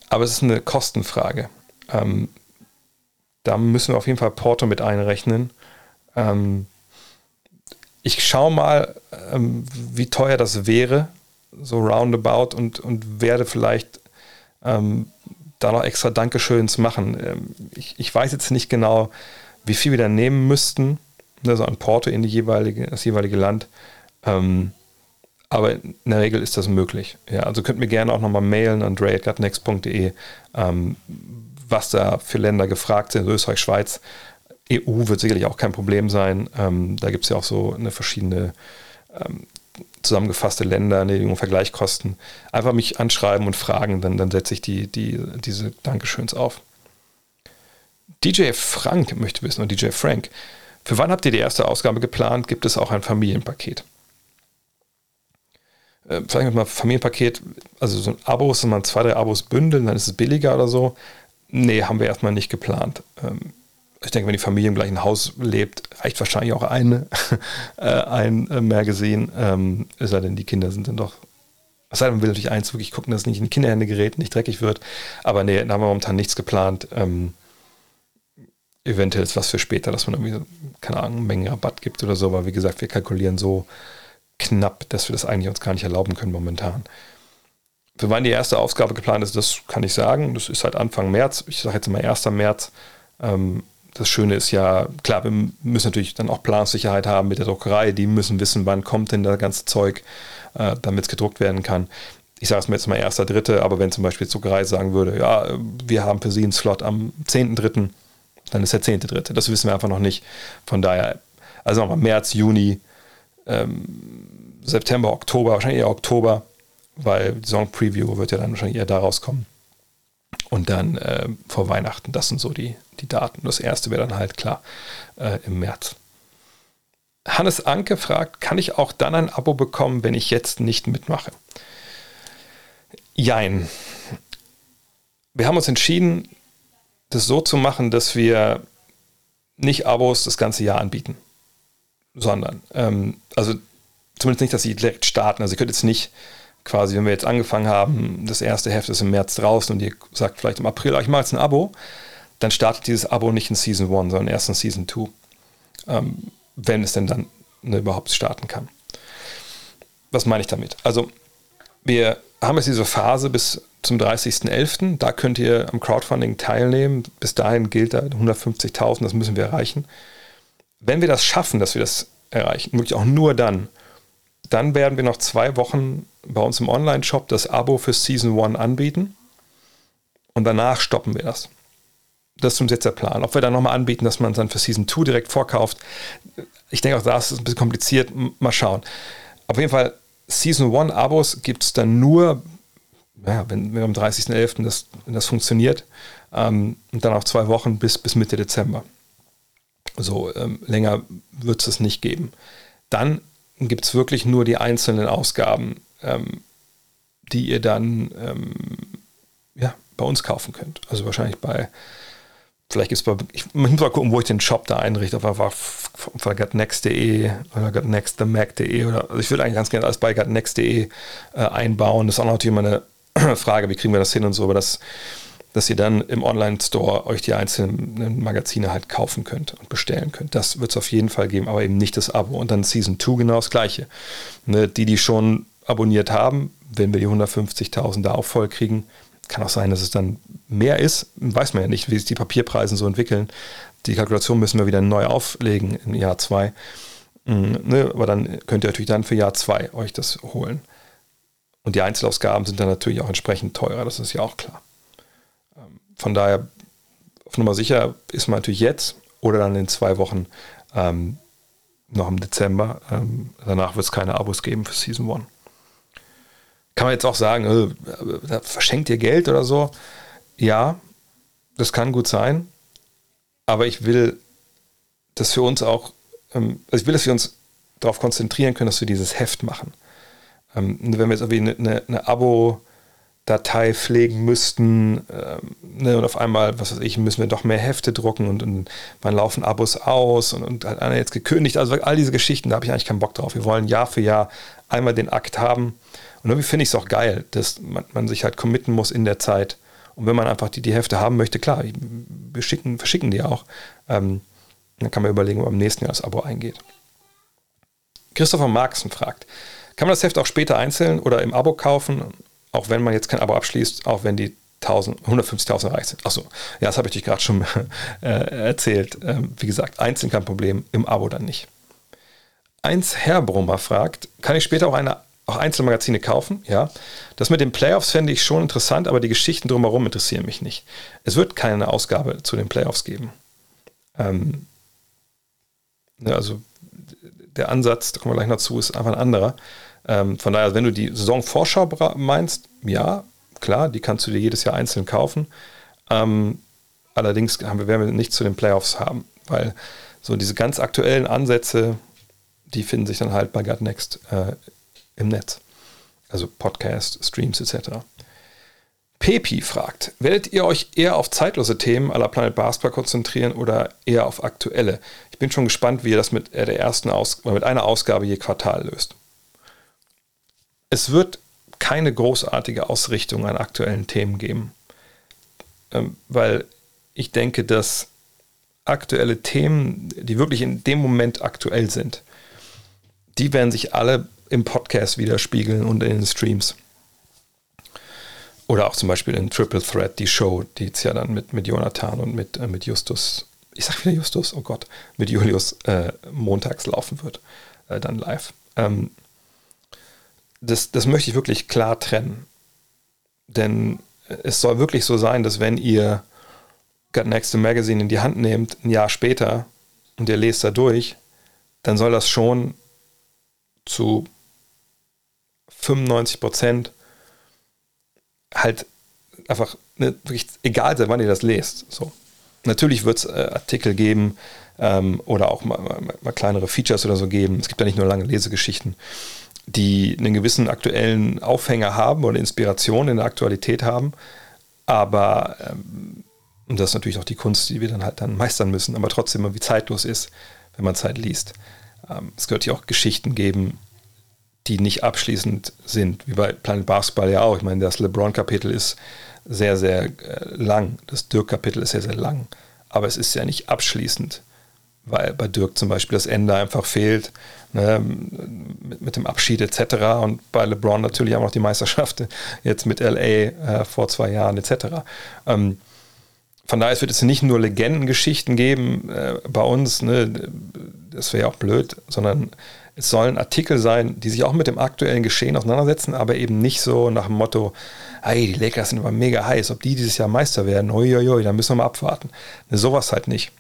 aber es ist eine Kostenfrage. Ähm, da müssen wir auf jeden Fall Porto mit einrechnen. Ähm, ich schaue mal, ähm, wie teuer das wäre, so roundabout, und, und werde vielleicht ähm, da noch extra Dankeschöns machen. Ähm, ich, ich weiß jetzt nicht genau, wie viel wir da nehmen müssten, also an Porto in die jeweilige, das jeweilige Land. Ähm, aber in der Regel ist das möglich. Ja, also könnt mir gerne auch nochmal mailen an dre.next.de, ähm, was da für Länder gefragt sind. Österreich, Schweiz, EU wird sicherlich auch kein Problem sein. Ähm, da gibt es ja auch so eine verschiedene ähm, zusammengefasste Länder, die Vergleichkosten, einfach mich anschreiben und fragen, dann, dann setze ich die, die, diese Dankeschöns auf. DJ Frank möchte wissen, und DJ Frank, für wann habt ihr die erste Ausgabe geplant? Gibt es auch ein Familienpaket? Äh, vielleicht mal Familienpaket, also so ein Abo, wenn man zwei, drei Abos bündeln, dann ist es billiger oder so. Nee, haben wir erstmal nicht geplant. Ähm, ich denke, wenn die Familie im gleichen Haus lebt, reicht wahrscheinlich auch eine, [LAUGHS] äh, ein äh, Magazin. Ähm, es sei denn, die Kinder sind dann doch. Es sei denn, man will natürlich eins wirklich gucken, dass es nicht in die Kinderhände gerät, nicht dreckig wird. Aber nee, da haben wir momentan nichts geplant. Ähm, eventuell ist was für später, dass man irgendwie, keine Ahnung, Mengenrabatt gibt oder so. Aber wie gesagt, wir kalkulieren so knapp, dass wir das eigentlich uns gar nicht erlauben können momentan. Für wann die erste Ausgabe geplant ist, das kann ich sagen. Das ist halt Anfang März. Ich sage jetzt mal 1. März. Ähm, das Schöne ist ja, klar, wir müssen natürlich dann auch Planungssicherheit haben mit der Druckerei. Die müssen wissen, wann kommt denn das ganze Zeug, äh, damit es gedruckt werden kann. Ich sage es mir jetzt mal erster, dritte, aber wenn zum Beispiel die Druckerei sagen würde, ja, wir haben für Sie einen Slot am 10.3., dann ist der 10.3. Das wissen wir einfach noch nicht. Von daher, also nochmal März, Juni, ähm, September, Oktober, wahrscheinlich eher Oktober, weil die Song Preview wird ja dann wahrscheinlich eher daraus kommen. Und dann äh, vor Weihnachten, das sind so die, die Daten. Das erste wäre dann halt klar äh, im März. Hannes Anke fragt, kann ich auch dann ein Abo bekommen, wenn ich jetzt nicht mitmache? Jein. Wir haben uns entschieden, das so zu machen, dass wir nicht Abos das ganze Jahr anbieten, sondern, ähm, also zumindest nicht, dass sie direkt starten. Also ihr könnt jetzt nicht quasi, wenn wir jetzt angefangen haben, das erste Heft ist im März draußen und ihr sagt vielleicht im April, ich mache jetzt ein Abo, dann startet dieses Abo nicht in Season 1, sondern erst in Season 2. Ähm, wenn es denn dann ne, überhaupt starten kann. Was meine ich damit? Also, wir haben jetzt diese Phase bis zum 30.11. Da könnt ihr am Crowdfunding teilnehmen. Bis dahin gilt da 150.000, das müssen wir erreichen. Wenn wir das schaffen, dass wir das erreichen, wirklich auch nur dann, dann werden wir noch zwei Wochen bei uns im Online-Shop das Abo für Season 1 anbieten. Und danach stoppen wir das. Das ist jetzt der Plan. Ob wir dann nochmal anbieten, dass man es dann für Season 2 direkt vorkauft, ich denke auch, da ist ein bisschen kompliziert. Mal schauen. Auf jeden Fall, Season 1 Abos gibt es dann nur, ja, wenn, wenn am 30.11. Das, das funktioniert. Ähm, und dann auch zwei Wochen bis, bis Mitte Dezember. So ähm, länger wird es nicht geben. Dann gibt es wirklich nur die einzelnen Ausgaben, ähm, die ihr dann ähm, ja, bei uns kaufen könnt. Also wahrscheinlich bei, vielleicht gibt es bei, ich muss mal gucken, wo ich den Shop da einrichte, auf einfach bei oder gotnextthemac.de oder, also ich würde eigentlich ganz gerne alles bei gotnext.de äh, einbauen. Das ist auch natürlich immer eine [CLEARS THROAT] Frage, wie kriegen wir das hin und so, aber das dass ihr dann im Online-Store euch die einzelnen Magazine halt kaufen könnt und bestellen könnt. Das wird es auf jeden Fall geben, aber eben nicht das Abo. Und dann Season 2 genau das gleiche. Ne, die, die schon abonniert haben, wenn wir die 150.000 da auch voll kriegen, kann auch sein, dass es dann mehr ist. Weiß man ja nicht, wie sich die Papierpreise so entwickeln. Die Kalkulation müssen wir wieder neu auflegen im Jahr 2. Mhm, ne, aber dann könnt ihr natürlich dann für Jahr 2 euch das holen. Und die Einzelausgaben sind dann natürlich auch entsprechend teurer, das ist ja auch klar von daher, auf Nummer sicher ist man natürlich jetzt oder dann in zwei Wochen ähm, noch im Dezember. Ähm, danach wird es keine Abos geben für Season 1. Kann man jetzt auch sagen, äh, verschenkt ihr Geld oder so? Ja, das kann gut sein. Aber ich will dass für uns auch, ähm, also ich will, dass wir uns darauf konzentrieren können, dass wir dieses Heft machen. Ähm, wenn wir jetzt irgendwie eine, eine, eine Abo- Datei pflegen müssten. Ähm, ne, und auf einmal, was weiß ich, müssen wir doch mehr Hefte drucken und, und laufen Abos aus und, und hat einer jetzt gekündigt. Also all diese Geschichten, da habe ich eigentlich keinen Bock drauf. Wir wollen Jahr für Jahr einmal den Akt haben. Und irgendwie finde ich es auch geil, dass man, man, sich halt committen muss in der Zeit. Und wenn man einfach die, die Hefte haben möchte, klar, wir schicken, verschicken die auch. Ähm, dann kann man überlegen, ob man im nächsten Jahr das Abo eingeht. Christopher Marxen fragt, kann man das Heft auch später einzeln oder im Abo kaufen? auch wenn man jetzt kein Abo abschließt, auch wenn die 150.000 erreicht sind. Achso, ja, das habe ich dich gerade schon [LAUGHS] äh, erzählt. Ähm, wie gesagt, einzeln kein Problem, im Abo dann nicht. Eins Herr Brummer fragt, kann ich später auch eine auch Einzelmagazine kaufen? Ja. Das mit den Playoffs fände ich schon interessant, aber die Geschichten drumherum interessieren mich nicht. Es wird keine Ausgabe zu den Playoffs geben. Ähm, ne, also der Ansatz, da kommen wir gleich noch zu, ist einfach ein anderer. Ähm, von daher, wenn du die Saisonvorschau meinst, ja, klar, die kannst du dir jedes Jahr einzeln kaufen. Ähm, allerdings haben wir, werden wir nichts zu den Playoffs haben, weil so diese ganz aktuellen Ansätze, die finden sich dann halt bei Gut Next äh, im Netz. Also Podcast, Streams etc. Pepi fragt, werdet ihr euch eher auf zeitlose Themen aller Planet Basketball konzentrieren oder eher auf aktuelle? Ich bin schon gespannt, wie ihr das mit der ersten Aus mit einer Ausgabe je Quartal löst. Es wird keine großartige Ausrichtung an aktuellen Themen geben, ähm, weil ich denke, dass aktuelle Themen, die wirklich in dem Moment aktuell sind, die werden sich alle im Podcast widerspiegeln und in den Streams. Oder auch zum Beispiel in Triple Threat, die Show, die jetzt ja dann mit, mit Jonathan und mit, äh, mit Justus, ich sag wieder Justus, oh Gott, mit Julius äh, montags laufen wird, äh, dann live. Ähm, das, das möchte ich wirklich klar trennen. Denn es soll wirklich so sein, dass wenn ihr Got Next to Magazine in die Hand nehmt, ein Jahr später, und ihr lest da durch, dann soll das schon zu 95 Prozent halt einfach ne, wirklich egal sein, wann ihr das lest. So. Natürlich wird es äh, Artikel geben ähm, oder auch mal, mal, mal, kleinere Features oder so geben. Es gibt ja nicht nur lange Lesegeschichten, die einen gewissen aktuellen Aufhänger haben oder Inspiration in der Aktualität haben. Aber ähm, und das ist natürlich auch die Kunst, die wir dann halt dann meistern müssen, aber trotzdem irgendwie zeitlos ist, wenn man Zeit liest. Ähm, es gehört ja auch Geschichten geben, die nicht abschließend sind, wie bei Planet Basketball ja auch. Ich meine, das LeBron-Kapitel ist sehr, sehr äh, lang. Das Dirk-Kapitel ist sehr, sehr lang. Aber es ist ja nicht abschließend, weil bei Dirk zum Beispiel das Ende einfach fehlt, ne, mit, mit, dem Abschied etc. Und bei LeBron natürlich auch noch die Meisterschaft jetzt mit LA äh, vor zwei Jahren etc. Ähm, von daher wird es nicht nur Legendengeschichten geben äh, bei uns, ne, das wäre ja auch blöd, sondern es sollen Artikel sein, die sich auch mit dem aktuellen Geschehen auseinandersetzen, aber eben nicht so nach dem Motto, hey, die Lakers sind aber mega heiß, ob die dieses Jahr Meister werden, uiuiui, da müssen wir mal abwarten. Ne, sowas halt nicht.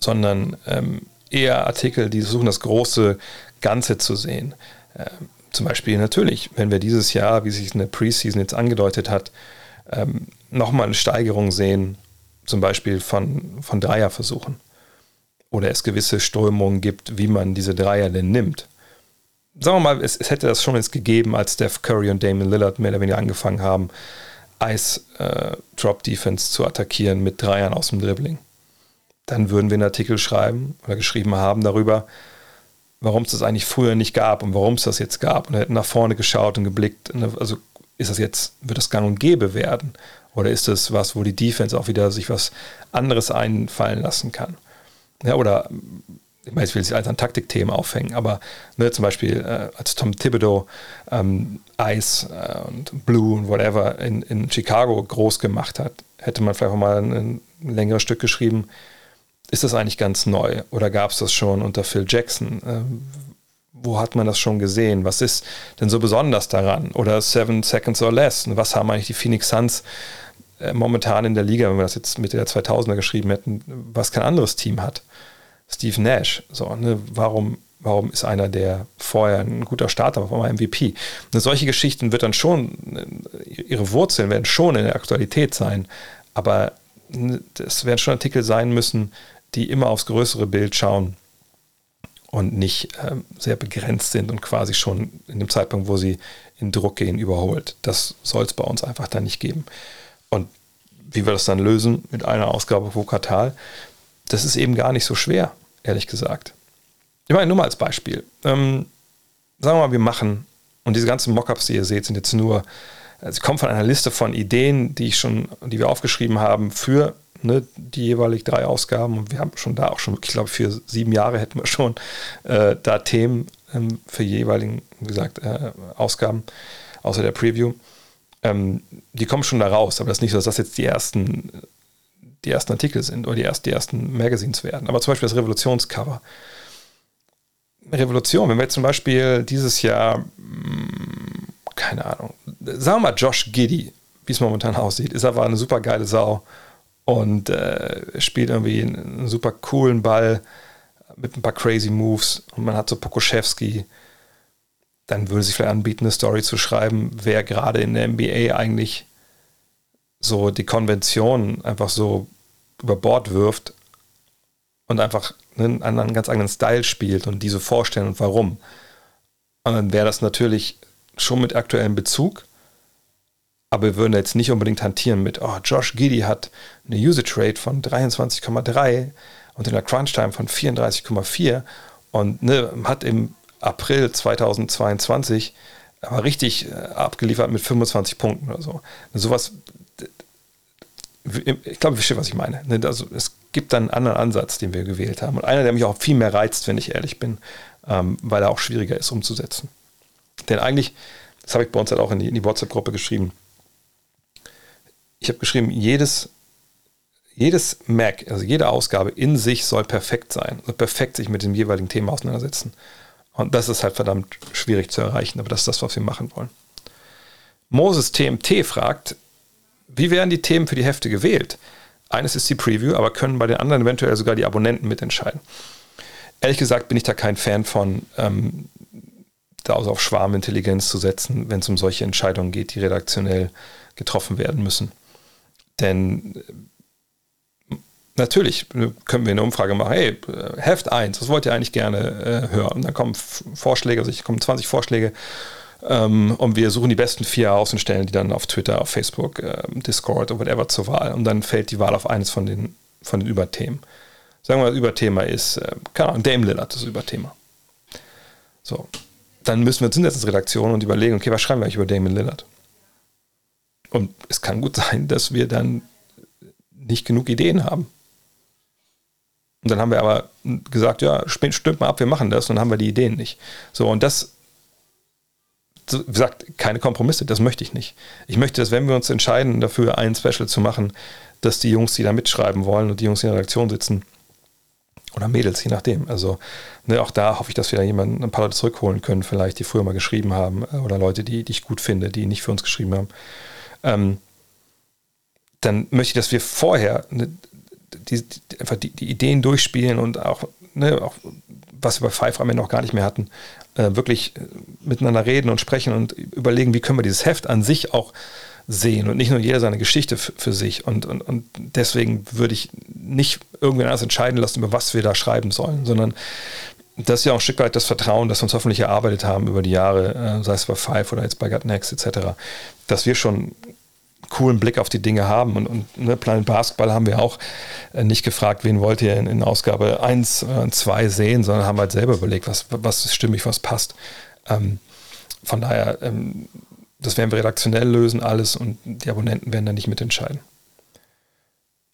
Sondern ähm, eher Artikel, die versuchen, das große Ganze zu sehen. Ähm, zum Beispiel natürlich, wenn wir dieses Jahr, wie sich in der Preseason jetzt angedeutet hat, ähm, nochmal eine Steigerung sehen, zum Beispiel von, von Dreierversuchen oder es gewisse Strömungen gibt, wie man diese Dreier denn nimmt. Sagen wir mal, es, es hätte das schon jetzt gegeben, als Steph Curry und Damon Lillard mehr oder weniger angefangen haben, Ice-Drop-Defense äh, zu attackieren mit Dreiern aus dem Dribbling. Dann würden wir einen Artikel schreiben oder geschrieben haben darüber, warum es das eigentlich früher nicht gab und warum es das jetzt gab und hätten nach vorne geschaut und geblickt. Also ist das jetzt, wird das gang und gäbe werden? Oder ist das was, wo die Defense auch wieder sich was anderes einfallen lassen kann? Ja, oder ich meine, ich will es als ein Taktikthema aufhängen, aber ne, zum Beispiel äh, als Tom Thibodeau ähm, Ice äh, und Blue und whatever in, in Chicago groß gemacht hat, hätte man vielleicht auch mal ein, ein längeres Stück geschrieben. Ist das eigentlich ganz neu oder gab es das schon unter Phil Jackson? Ähm, wo hat man das schon gesehen? Was ist denn so besonders daran? Oder Seven Seconds or Less? Was haben eigentlich die Phoenix Suns momentan in der Liga, wenn wir das jetzt Mitte der 2000er geschrieben hätten, was kein anderes Team hat? Steve Nash. So, ne, warum, warum ist einer, der vorher ein guter Starter war, warum MVP? Ne, solche Geschichten wird dann schon, äh, ihre Wurzeln werden schon in der Aktualität sein, aber ne, das werden schon Artikel sein müssen, die immer aufs größere Bild schauen und nicht ähm, sehr begrenzt sind und quasi schon in dem Zeitpunkt, wo sie in Druck gehen, überholt. Das soll es bei uns einfach dann nicht geben. Wie wir das dann lösen mit einer Ausgabe pro Quartal, das ist eben gar nicht so schwer ehrlich gesagt. Ich meine, nur mal als Beispiel. Ähm, sagen wir mal, wir machen, und diese ganzen Mockups, die ihr seht, sind jetzt nur, also sie kommen von einer Liste von Ideen, die ich schon, die wir aufgeschrieben haben für ne, die jeweilig drei Ausgaben. Und wir haben schon da auch schon, ich glaube, für sieben Jahre hätten wir schon äh, da Themen ähm, für jeweiligen, wie gesagt, äh, Ausgaben, außer der Preview. Ähm, die kommen schon da raus, aber das ist nicht so, dass das jetzt die ersten die ersten Artikel sind oder die, erst, die ersten Magazines werden. Aber zum Beispiel das Revolutionscover. Revolution, wenn wir jetzt zum Beispiel dieses Jahr, hm, keine Ahnung, sagen wir mal Josh Giddy, wie es momentan [LAUGHS] aussieht, ist aber eine super geile Sau und äh, spielt irgendwie einen super coolen Ball mit ein paar crazy Moves und man hat so Pokoschewski, dann würde sich vielleicht anbieten, eine Story zu schreiben, wer gerade in der NBA eigentlich so die Konvention einfach so über Bord wirft und einfach einen, einen ganz eigenen Style spielt und diese vorstellen und warum. Und dann wäre das natürlich schon mit aktuellem Bezug, aber wir würden jetzt nicht unbedingt hantieren mit, oh, Josh Giddy hat eine Usage Rate von 23,3 und in der Crunch Time von 34,4 und ne, hat im April 2022 aber richtig äh, abgeliefert mit 25 Punkten oder so. Sowas, ich glaube, ihr versteht, was ich meine. Ne, also es gibt dann einen anderen Ansatz, den wir gewählt haben. Und einer, der mich auch viel mehr reizt, wenn ich ehrlich bin, ähm, weil er auch schwieriger ist umzusetzen. Denn eigentlich, das habe ich bei uns halt auch in die, die WhatsApp-Gruppe geschrieben, ich habe geschrieben, jedes, jedes Mac, also jede Ausgabe in sich soll perfekt sein, soll perfekt sich mit dem jeweiligen Thema auseinandersetzen. Und das ist halt verdammt schwierig zu erreichen, aber das ist das, was wir machen wollen. Moses TMT fragt, wie werden die Themen für die Hefte gewählt? Eines ist die Preview, aber können bei den anderen eventuell sogar die Abonnenten mitentscheiden. Ehrlich gesagt bin ich da kein Fan von, ähm, da auf Schwarmintelligenz zu setzen, wenn es um solche Entscheidungen geht, die redaktionell getroffen werden müssen. Denn äh, natürlich können wir eine Umfrage machen, hey, Heft 1, was wollt ihr eigentlich gerne äh, hören? Und dann kommen Vorschläge, also ich kommen 20 Vorschläge ähm, und wir suchen die besten vier aus und stellen die dann auf Twitter, auf Facebook, äh, Discord oder whatever zur Wahl. Und dann fällt die Wahl auf eines von den, von den Überthemen. Sagen wir mal, das Überthema ist, äh, keine Ahnung, Dame Lillard, das Überthema. So. Dann müssen wir uns hinsetzen als Redaktion und überlegen, okay, was schreiben wir eigentlich über Damon Lillard? Und es kann gut sein, dass wir dann nicht genug Ideen haben. Und dann haben wir aber gesagt, ja, stimmt mal ab, wir machen das, und dann haben wir die Ideen nicht. So, und das, wie gesagt, keine Kompromisse, das möchte ich nicht. Ich möchte, dass wenn wir uns entscheiden, dafür ein Special zu machen, dass die Jungs, die da mitschreiben wollen und die Jungs, die in der Redaktion sitzen, oder Mädels, je nachdem. Also ne, auch da hoffe ich, dass wir da jemanden, ein paar Leute zurückholen können, vielleicht, die früher mal geschrieben haben, äh, oder Leute, die, die ich gut finde, die nicht für uns geschrieben haben ähm, dann möchte ich, dass wir vorher ne, die, die, einfach die, die, Ideen durchspielen und auch, ne, auch was wir bei Five am Ende noch gar nicht mehr hatten, äh, wirklich äh, miteinander reden und sprechen und überlegen, wie können wir dieses Heft an sich auch sehen und nicht nur jeder seine Geschichte für sich. Und, und, und deswegen würde ich nicht irgendwen anders entscheiden lassen, über was wir da schreiben sollen, sondern das ist ja auch ein Stück weit das Vertrauen, das wir uns hoffentlich erarbeitet haben über die Jahre, äh, sei es bei Five oder jetzt bei Gut Next etc., dass wir schon coolen Blick auf die Dinge haben. Und, und ne, Planet Basketball haben wir auch äh, nicht gefragt, wen wollt ihr in, in Ausgabe 1, äh, 2 sehen, sondern haben halt selber überlegt, was, was ist stimmig, was passt. Ähm, von daher, ähm, das werden wir redaktionell lösen, alles und die Abonnenten werden da nicht mitentscheiden.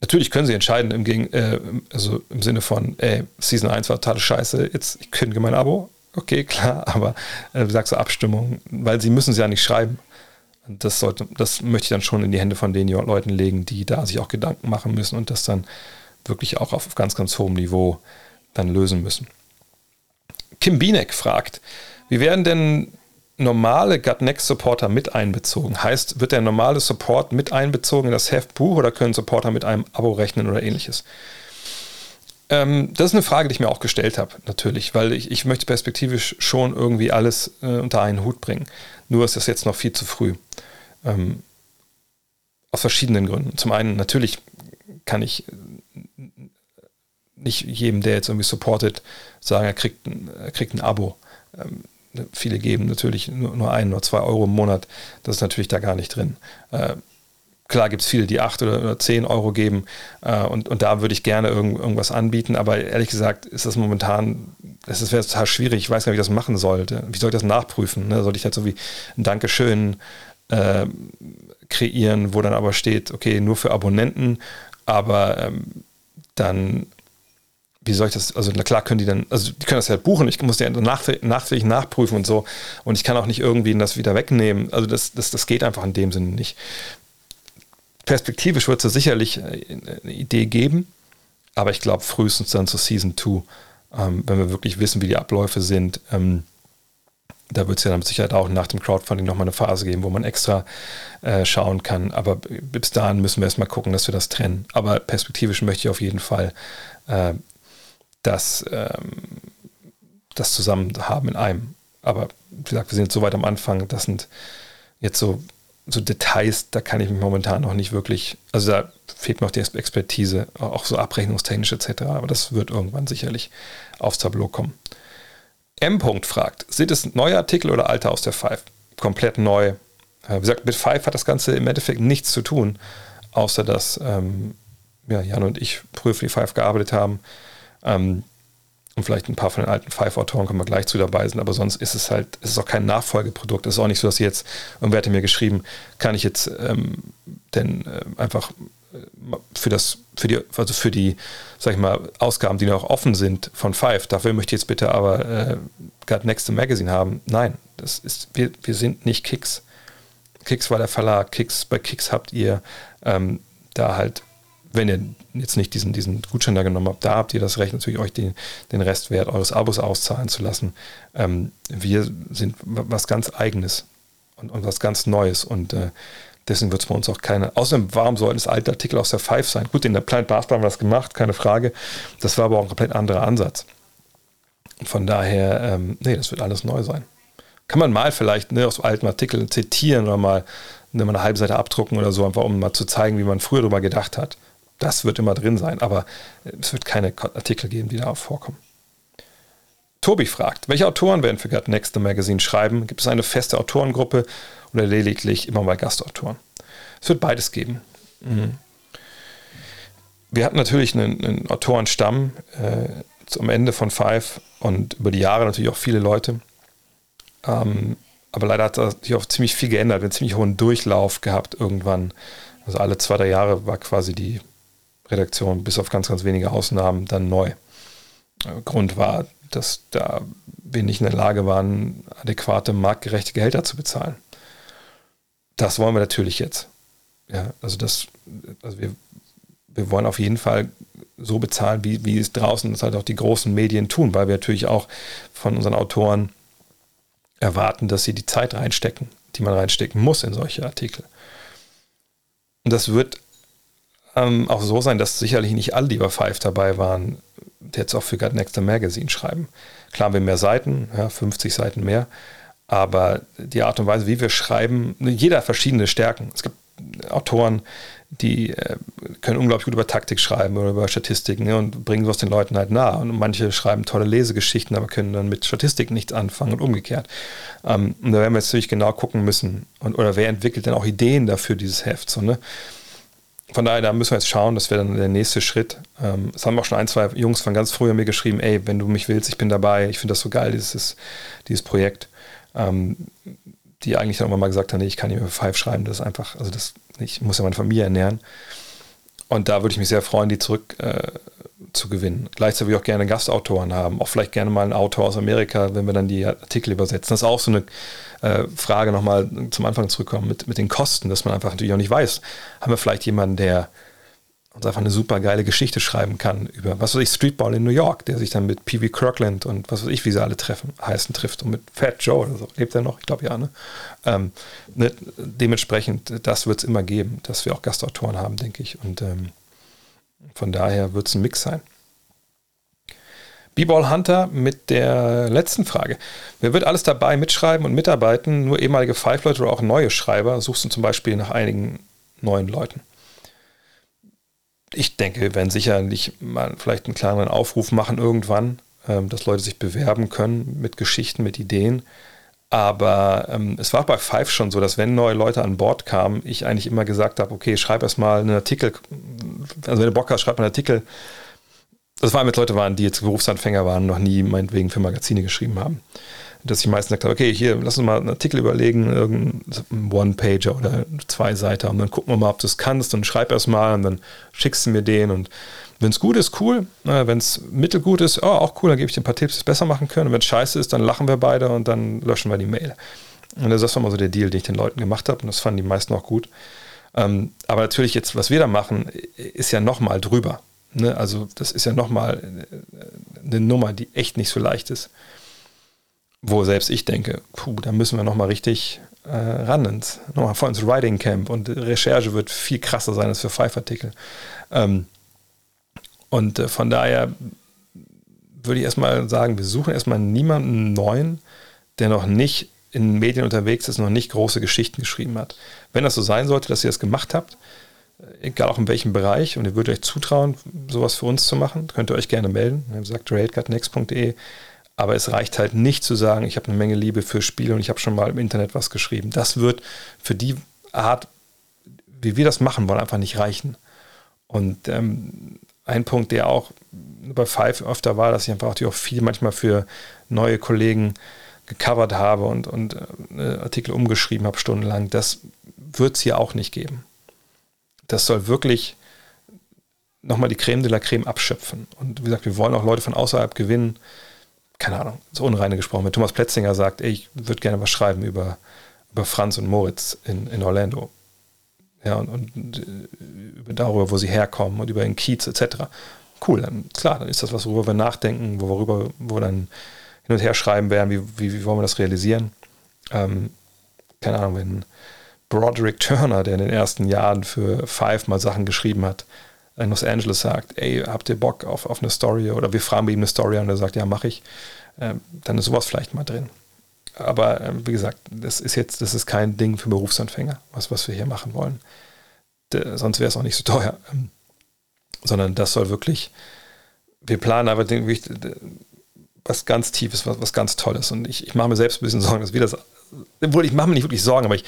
Natürlich können sie entscheiden im, Gegen, äh, also im Sinne von, ey, Season 1 war totale Scheiße, jetzt ich kündige mein Abo. Okay, klar, [LAUGHS] aber äh, sagst du, Abstimmung, weil sie müssen es ja nicht schreiben. Das sollte, das möchte ich dann schon in die Hände von den Leuten legen, die da sich auch Gedanken machen müssen und das dann wirklich auch auf ganz, ganz hohem Niveau dann lösen müssen. Kim Bienek fragt, wie werden denn normale Gut-Next-Supporter mit einbezogen? Heißt, wird der normale Support mit einbezogen in das Heftbuch oder können Supporter mit einem Abo rechnen oder ähnliches? Ähm, das ist eine Frage, die ich mir auch gestellt habe, natürlich, weil ich, ich möchte perspektivisch schon irgendwie alles äh, unter einen Hut bringen. Nur ist das jetzt noch viel zu früh. Ähm, aus verschiedenen Gründen. Zum einen, natürlich kann ich nicht jedem, der jetzt irgendwie supportet, sagen, er kriegt ein, er kriegt ein Abo. Ähm, viele geben natürlich nur, nur ein oder zwei Euro im Monat. Das ist natürlich da gar nicht drin. Äh, klar gibt es viele, die acht oder, oder zehn Euro geben äh, und, und da würde ich gerne irgend, irgendwas anbieten, aber ehrlich gesagt ist das momentan, es wäre total schwierig, ich weiß gar nicht, wie ich das machen sollte. Wie soll ich das nachprüfen? Ne? Soll ich halt so wie ein Dankeschön äh, kreieren, wo dann aber steht, okay, nur für Abonnenten, aber ähm, dann wie soll ich das, also na klar können die dann, also die können das halt buchen, ich muss die nachträglich nachprüfen und so und ich kann auch nicht irgendwie das wieder wegnehmen, also das, das, das geht einfach in dem Sinne nicht. Perspektivisch wird es sicherlich äh, eine Idee geben, aber ich glaube frühestens dann zu Season 2, ähm, wenn wir wirklich wissen, wie die Abläufe sind, ähm, da wird es ja dann mit Sicherheit auch nach dem Crowdfunding nochmal eine Phase geben, wo man extra äh, schauen kann. Aber bis dahin müssen wir erstmal gucken, dass wir das trennen. Aber perspektivisch möchte ich auf jeden Fall äh, das, ähm, das zusammen haben in einem. Aber wie gesagt, wir sind jetzt so weit am Anfang, das sind jetzt so, so Details, da kann ich mich momentan noch nicht wirklich, also da fehlt mir auch die Expertise, auch so abrechnungstechnisch etc. Aber das wird irgendwann sicherlich aufs Tableau kommen. M. fragt, sind es neue Artikel oder alte aus der Five? Komplett neu. Äh, wie gesagt, mit Five hat das Ganze im Endeffekt nichts zu tun, außer dass ähm, ja, Jan und ich früher für die Five gearbeitet haben. Ähm, und vielleicht ein paar von den alten Five-Autoren kommen wir gleich zu dabei sind, aber sonst ist es halt, es ist auch kein Nachfolgeprodukt. Es ist auch nicht so, dass jetzt, irgendwer hatte mir geschrieben, kann ich jetzt ähm, denn äh, einfach äh, für das, für die, also für die, sag ich mal, Ausgaben, die noch offen sind von Five, dafür möchte ich jetzt bitte aber äh, God Next Magazine haben. Nein, das ist, wir, wir sind nicht Kicks. Kicks war der Verlag, Kicks, bei Kicks habt ihr ähm, da halt wenn ihr jetzt nicht diesen, diesen Gutschein da genommen habt, da habt ihr das Recht, natürlich euch den, den Restwert eures Abos auszahlen zu lassen. Ähm, wir sind was ganz Eigenes und, und was ganz Neues und äh, deswegen wird es bei uns auch keine. Außerdem, warum sollten es alte Artikel aus der Five sein? Gut, in der Planet Basketball haben wir das gemacht, keine Frage. Das war aber auch ein komplett anderer Ansatz. Von daher, ähm, nee, das wird alles neu sein. Kann man mal vielleicht ne, aus alten Artikeln zitieren oder mal, ne, mal eine halbe Seite abdrucken oder so, einfach um mal zu zeigen, wie man früher darüber gedacht hat. Das wird immer drin sein, aber es wird keine Artikel geben, die da vorkommen. Tobi fragt, welche Autoren werden für God Next the Magazine schreiben? Gibt es eine feste Autorengruppe oder lediglich immer mal Gastautoren? Es wird beides geben. Mhm. Wir hatten natürlich einen, einen Autorenstamm äh, am Ende von Five und über die Jahre natürlich auch viele Leute. Ähm, aber leider hat sich auch ziemlich viel geändert, einen ziemlich hohen Durchlauf gehabt irgendwann. Also alle zwei, drei Jahre war quasi die Redaktion bis auf ganz, ganz wenige Ausnahmen dann neu. Äh, Grund war, dass da wir nicht in der Lage waren, adäquate marktgerechte Gehälter zu bezahlen. Das wollen wir natürlich jetzt. Ja, also das, also wir, wir wollen auf jeden Fall so bezahlen, wie, wie es draußen das halt auch die großen Medien tun, weil wir natürlich auch von unseren Autoren erwarten, dass sie die Zeit reinstecken, die man reinstecken muss in solche Artikel. Und das wird ähm, auch so sein, dass sicherlich nicht alle, die bei Five dabei waren, jetzt auch für God Next Magazine schreiben. Klar haben wir mehr Seiten, ja, 50 Seiten mehr, aber die Art und Weise, wie wir schreiben, jeder hat verschiedene Stärken. Es gibt Autoren, die äh, können unglaublich gut über Taktik schreiben oder über Statistiken ne, und bringen sowas den Leuten halt nahe. Und manche schreiben tolle Lesegeschichten, aber können dann mit Statistik nichts anfangen und umgekehrt. Ähm, und da werden wir jetzt natürlich genau gucken müssen. Und, oder wer entwickelt denn auch Ideen dafür, dieses Heft? So, ne? Von daher, da müssen wir jetzt schauen, das wäre dann der nächste Schritt. Ähm, es haben auch schon ein, zwei Jungs von ganz früher mir geschrieben, ey, wenn du mich willst, ich bin dabei, ich finde das so geil, dieses, dieses Projekt. Ähm, die eigentlich dann immer mal gesagt haben, nee, ich kann nicht mehr Five schreiben, das ist einfach, also das, ich muss ja meine Familie ernähren. Und da würde ich mich sehr freuen, die zurück äh, zu gewinnen. Gleichzeitig auch gerne Gastautoren haben, auch vielleicht gerne mal einen Autor aus Amerika, wenn wir dann die Artikel übersetzen. Das ist auch so eine äh, Frage nochmal zum Anfang zurückkommen mit, mit den Kosten, dass man einfach natürlich auch nicht weiß, haben wir vielleicht jemanden, der uns einfach eine super geile Geschichte schreiben kann über, was weiß ich, Streetball in New York, der sich dann mit P.V. Kirkland und was weiß ich, wie sie alle treffen, heißen, trifft und mit Fat Joe oder so. Lebt er noch? Ich glaube ja, ne? Ähm, ne? Dementsprechend, das wird es immer geben, dass wir auch Gastautoren haben, denke ich. Und ähm, von daher wird es ein Mix sein. B-Ball Hunter mit der letzten Frage. Wer wird alles dabei mitschreiben und mitarbeiten? Nur ehemalige Five-Leute oder auch neue Schreiber? Suchst du zum Beispiel nach einigen neuen Leuten? Ich denke, wir werden sicherlich mal vielleicht einen kleinen Aufruf machen irgendwann, ähm, dass Leute sich bewerben können mit Geschichten, mit Ideen. Aber ähm, es war bei Five schon so, dass wenn neue Leute an Bord kamen, ich eigentlich immer gesagt habe, okay, schreib erst mal einen Artikel, also wenn du Bock hast, schreib mal einen Artikel, das waren mit Leute waren, die jetzt Berufsanfänger waren, noch nie meinetwegen für Magazine geschrieben haben. Dass ich meistens sagte, okay, hier, lass uns mal einen Artikel überlegen, irgendein One-Pager oder zwei Seiten und dann gucken wir mal, ob du es kannst und schreib erst mal und dann schickst du mir den und wenn es gut ist, cool. Wenn es mittelgut ist, oh, auch cool, dann gebe ich dir ein paar Tipps, die es besser machen können. Und wenn es scheiße ist, dann lachen wir beide und dann löschen wir die Mail. Und das war mal so der Deal, den ich den Leuten gemacht habe und das fanden die meisten auch gut. Ähm, aber natürlich jetzt, was wir da machen, ist ja nochmal drüber. Ne? Also das ist ja nochmal äh, eine Nummer, die echt nicht so leicht ist. Wo selbst ich denke, puh, da müssen wir nochmal richtig äh, ran ins, nochmal vor ins Writing Camp und Recherche wird viel krasser sein als für Five-Artikel. Ähm, und äh, von daher würde ich erstmal sagen, wir suchen erstmal niemanden neuen, der noch nicht in Medien unterwegs ist, noch nicht große Geschichten geschrieben hat. Wenn das so sein sollte, dass ihr das gemacht habt, egal auch in welchem Bereich, und ihr würdet euch zutrauen, sowas für uns zu machen, könnt ihr euch gerne melden. Wie gesagt, raidcutnext.de. Aber es reicht halt nicht zu sagen, ich habe eine Menge Liebe für Spiele und ich habe schon mal im Internet was geschrieben. Das wird für die Art, wie wir das machen wollen, einfach nicht reichen. Und ähm, ein Punkt, der auch bei Five öfter war, dass ich einfach auch viel manchmal für neue Kollegen gecovert habe und, und äh, Artikel umgeschrieben habe stundenlang. Das wird es hier auch nicht geben. Das soll wirklich nochmal die Creme de la Creme abschöpfen. Und wie gesagt, wir wollen auch Leute von außerhalb gewinnen. Keine Ahnung, so unreine gesprochen. Wenn Thomas Pletzinger sagt, ey, ich würde gerne was schreiben über, über Franz und Moritz in, in Orlando. Ja, und, und über darüber, wo sie herkommen und über den Kiez etc. Cool, dann klar, dann ist das was, worüber wir nachdenken, worüber, wo wir dann hin und her schreiben werden, wie, wie, wie wollen wir das realisieren. Ähm, keine Ahnung, wenn Broderick Turner, der in den ersten Jahren für Five mal Sachen geschrieben hat, in Los Angeles sagt, ey, habt ihr Bock auf, auf eine Story? Oder wir fragen bei ihm eine Story an und er sagt, ja, mache ich. Ähm, dann ist sowas vielleicht mal drin. Aber ähm, wie gesagt, das ist jetzt, das ist kein Ding für Berufsanfänger, was, was wir hier machen wollen. De, sonst wäre es auch nicht so teuer. Ähm, sondern das soll wirklich, wir planen aber was ganz Tiefes, was, was ganz Tolles. Und ich, ich mache mir selbst ein bisschen Sorgen, dass wir das, obwohl ich mache mir nicht wirklich Sorgen, aber ich,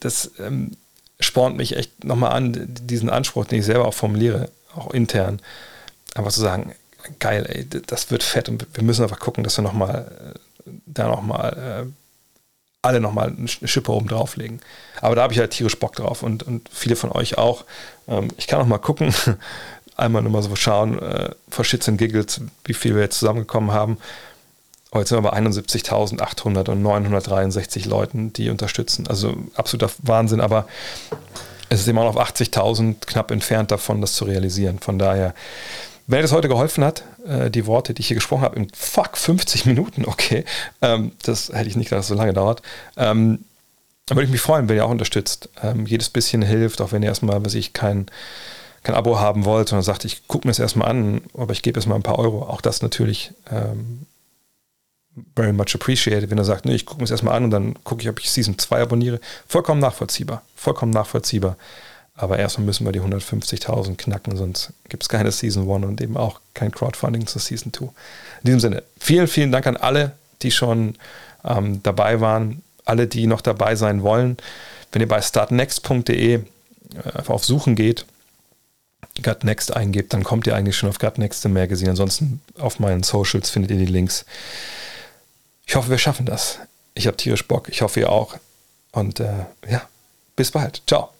das ähm, spornt mich echt nochmal an, diesen Anspruch, den ich selber auch formuliere, auch intern, einfach zu sagen, geil, ey, das wird fett und wir müssen einfach gucken, dass wir nochmal, äh, da nochmal, äh, alle nochmal eine Schippe oben drauflegen. Aber da habe ich halt tierisch Bock drauf und, und viele von euch auch. Ähm, ich kann auch mal gucken, [LAUGHS] einmal nur mal so schauen, äh, vor Shits and Giggles, wie viel wir jetzt zusammengekommen haben. Heute sind wir bei 71.800 und 963 Leuten, die unterstützen. Also absoluter Wahnsinn, aber es ist immer noch auf 80.000 knapp entfernt davon, das zu realisieren. Von daher, wenn dir das heute geholfen hat, äh, die Worte, die ich hier gesprochen habe, in fuck 50 Minuten, okay, ähm, das hätte ich nicht gedacht, dass so lange dauert. Ähm, dann würde ich mich freuen, wenn ihr auch unterstützt. Ähm, jedes bisschen hilft, auch wenn ihr erstmal, was ich kein kein Abo haben wollt, sondern sagt, ich gucke mir es erstmal an, aber ich gebe jetzt mal ein paar Euro. Auch das natürlich ähm, very much appreciated, wenn er sagt, nee, ich gucke mir es erstmal an und dann gucke ich, ob ich Season 2 abonniere. Vollkommen nachvollziehbar. Vollkommen nachvollziehbar. Aber erstmal müssen wir die 150.000 knacken, sonst gibt es keine Season 1 und eben auch kein Crowdfunding zur Season 2. In diesem Sinne, vielen, vielen Dank an alle, die schon ähm, dabei waren, alle, die noch dabei sein wollen. Wenn ihr bei startnext.de äh, einfach auf Suchen geht, Gut Next eingebt, dann kommt ihr eigentlich schon auf Gut Next im Magazine. Ansonsten auf meinen Socials findet ihr die Links. Ich hoffe, wir schaffen das. Ich habe tierisch Bock. Ich hoffe, ihr auch. Und äh, ja, bis bald. Ciao.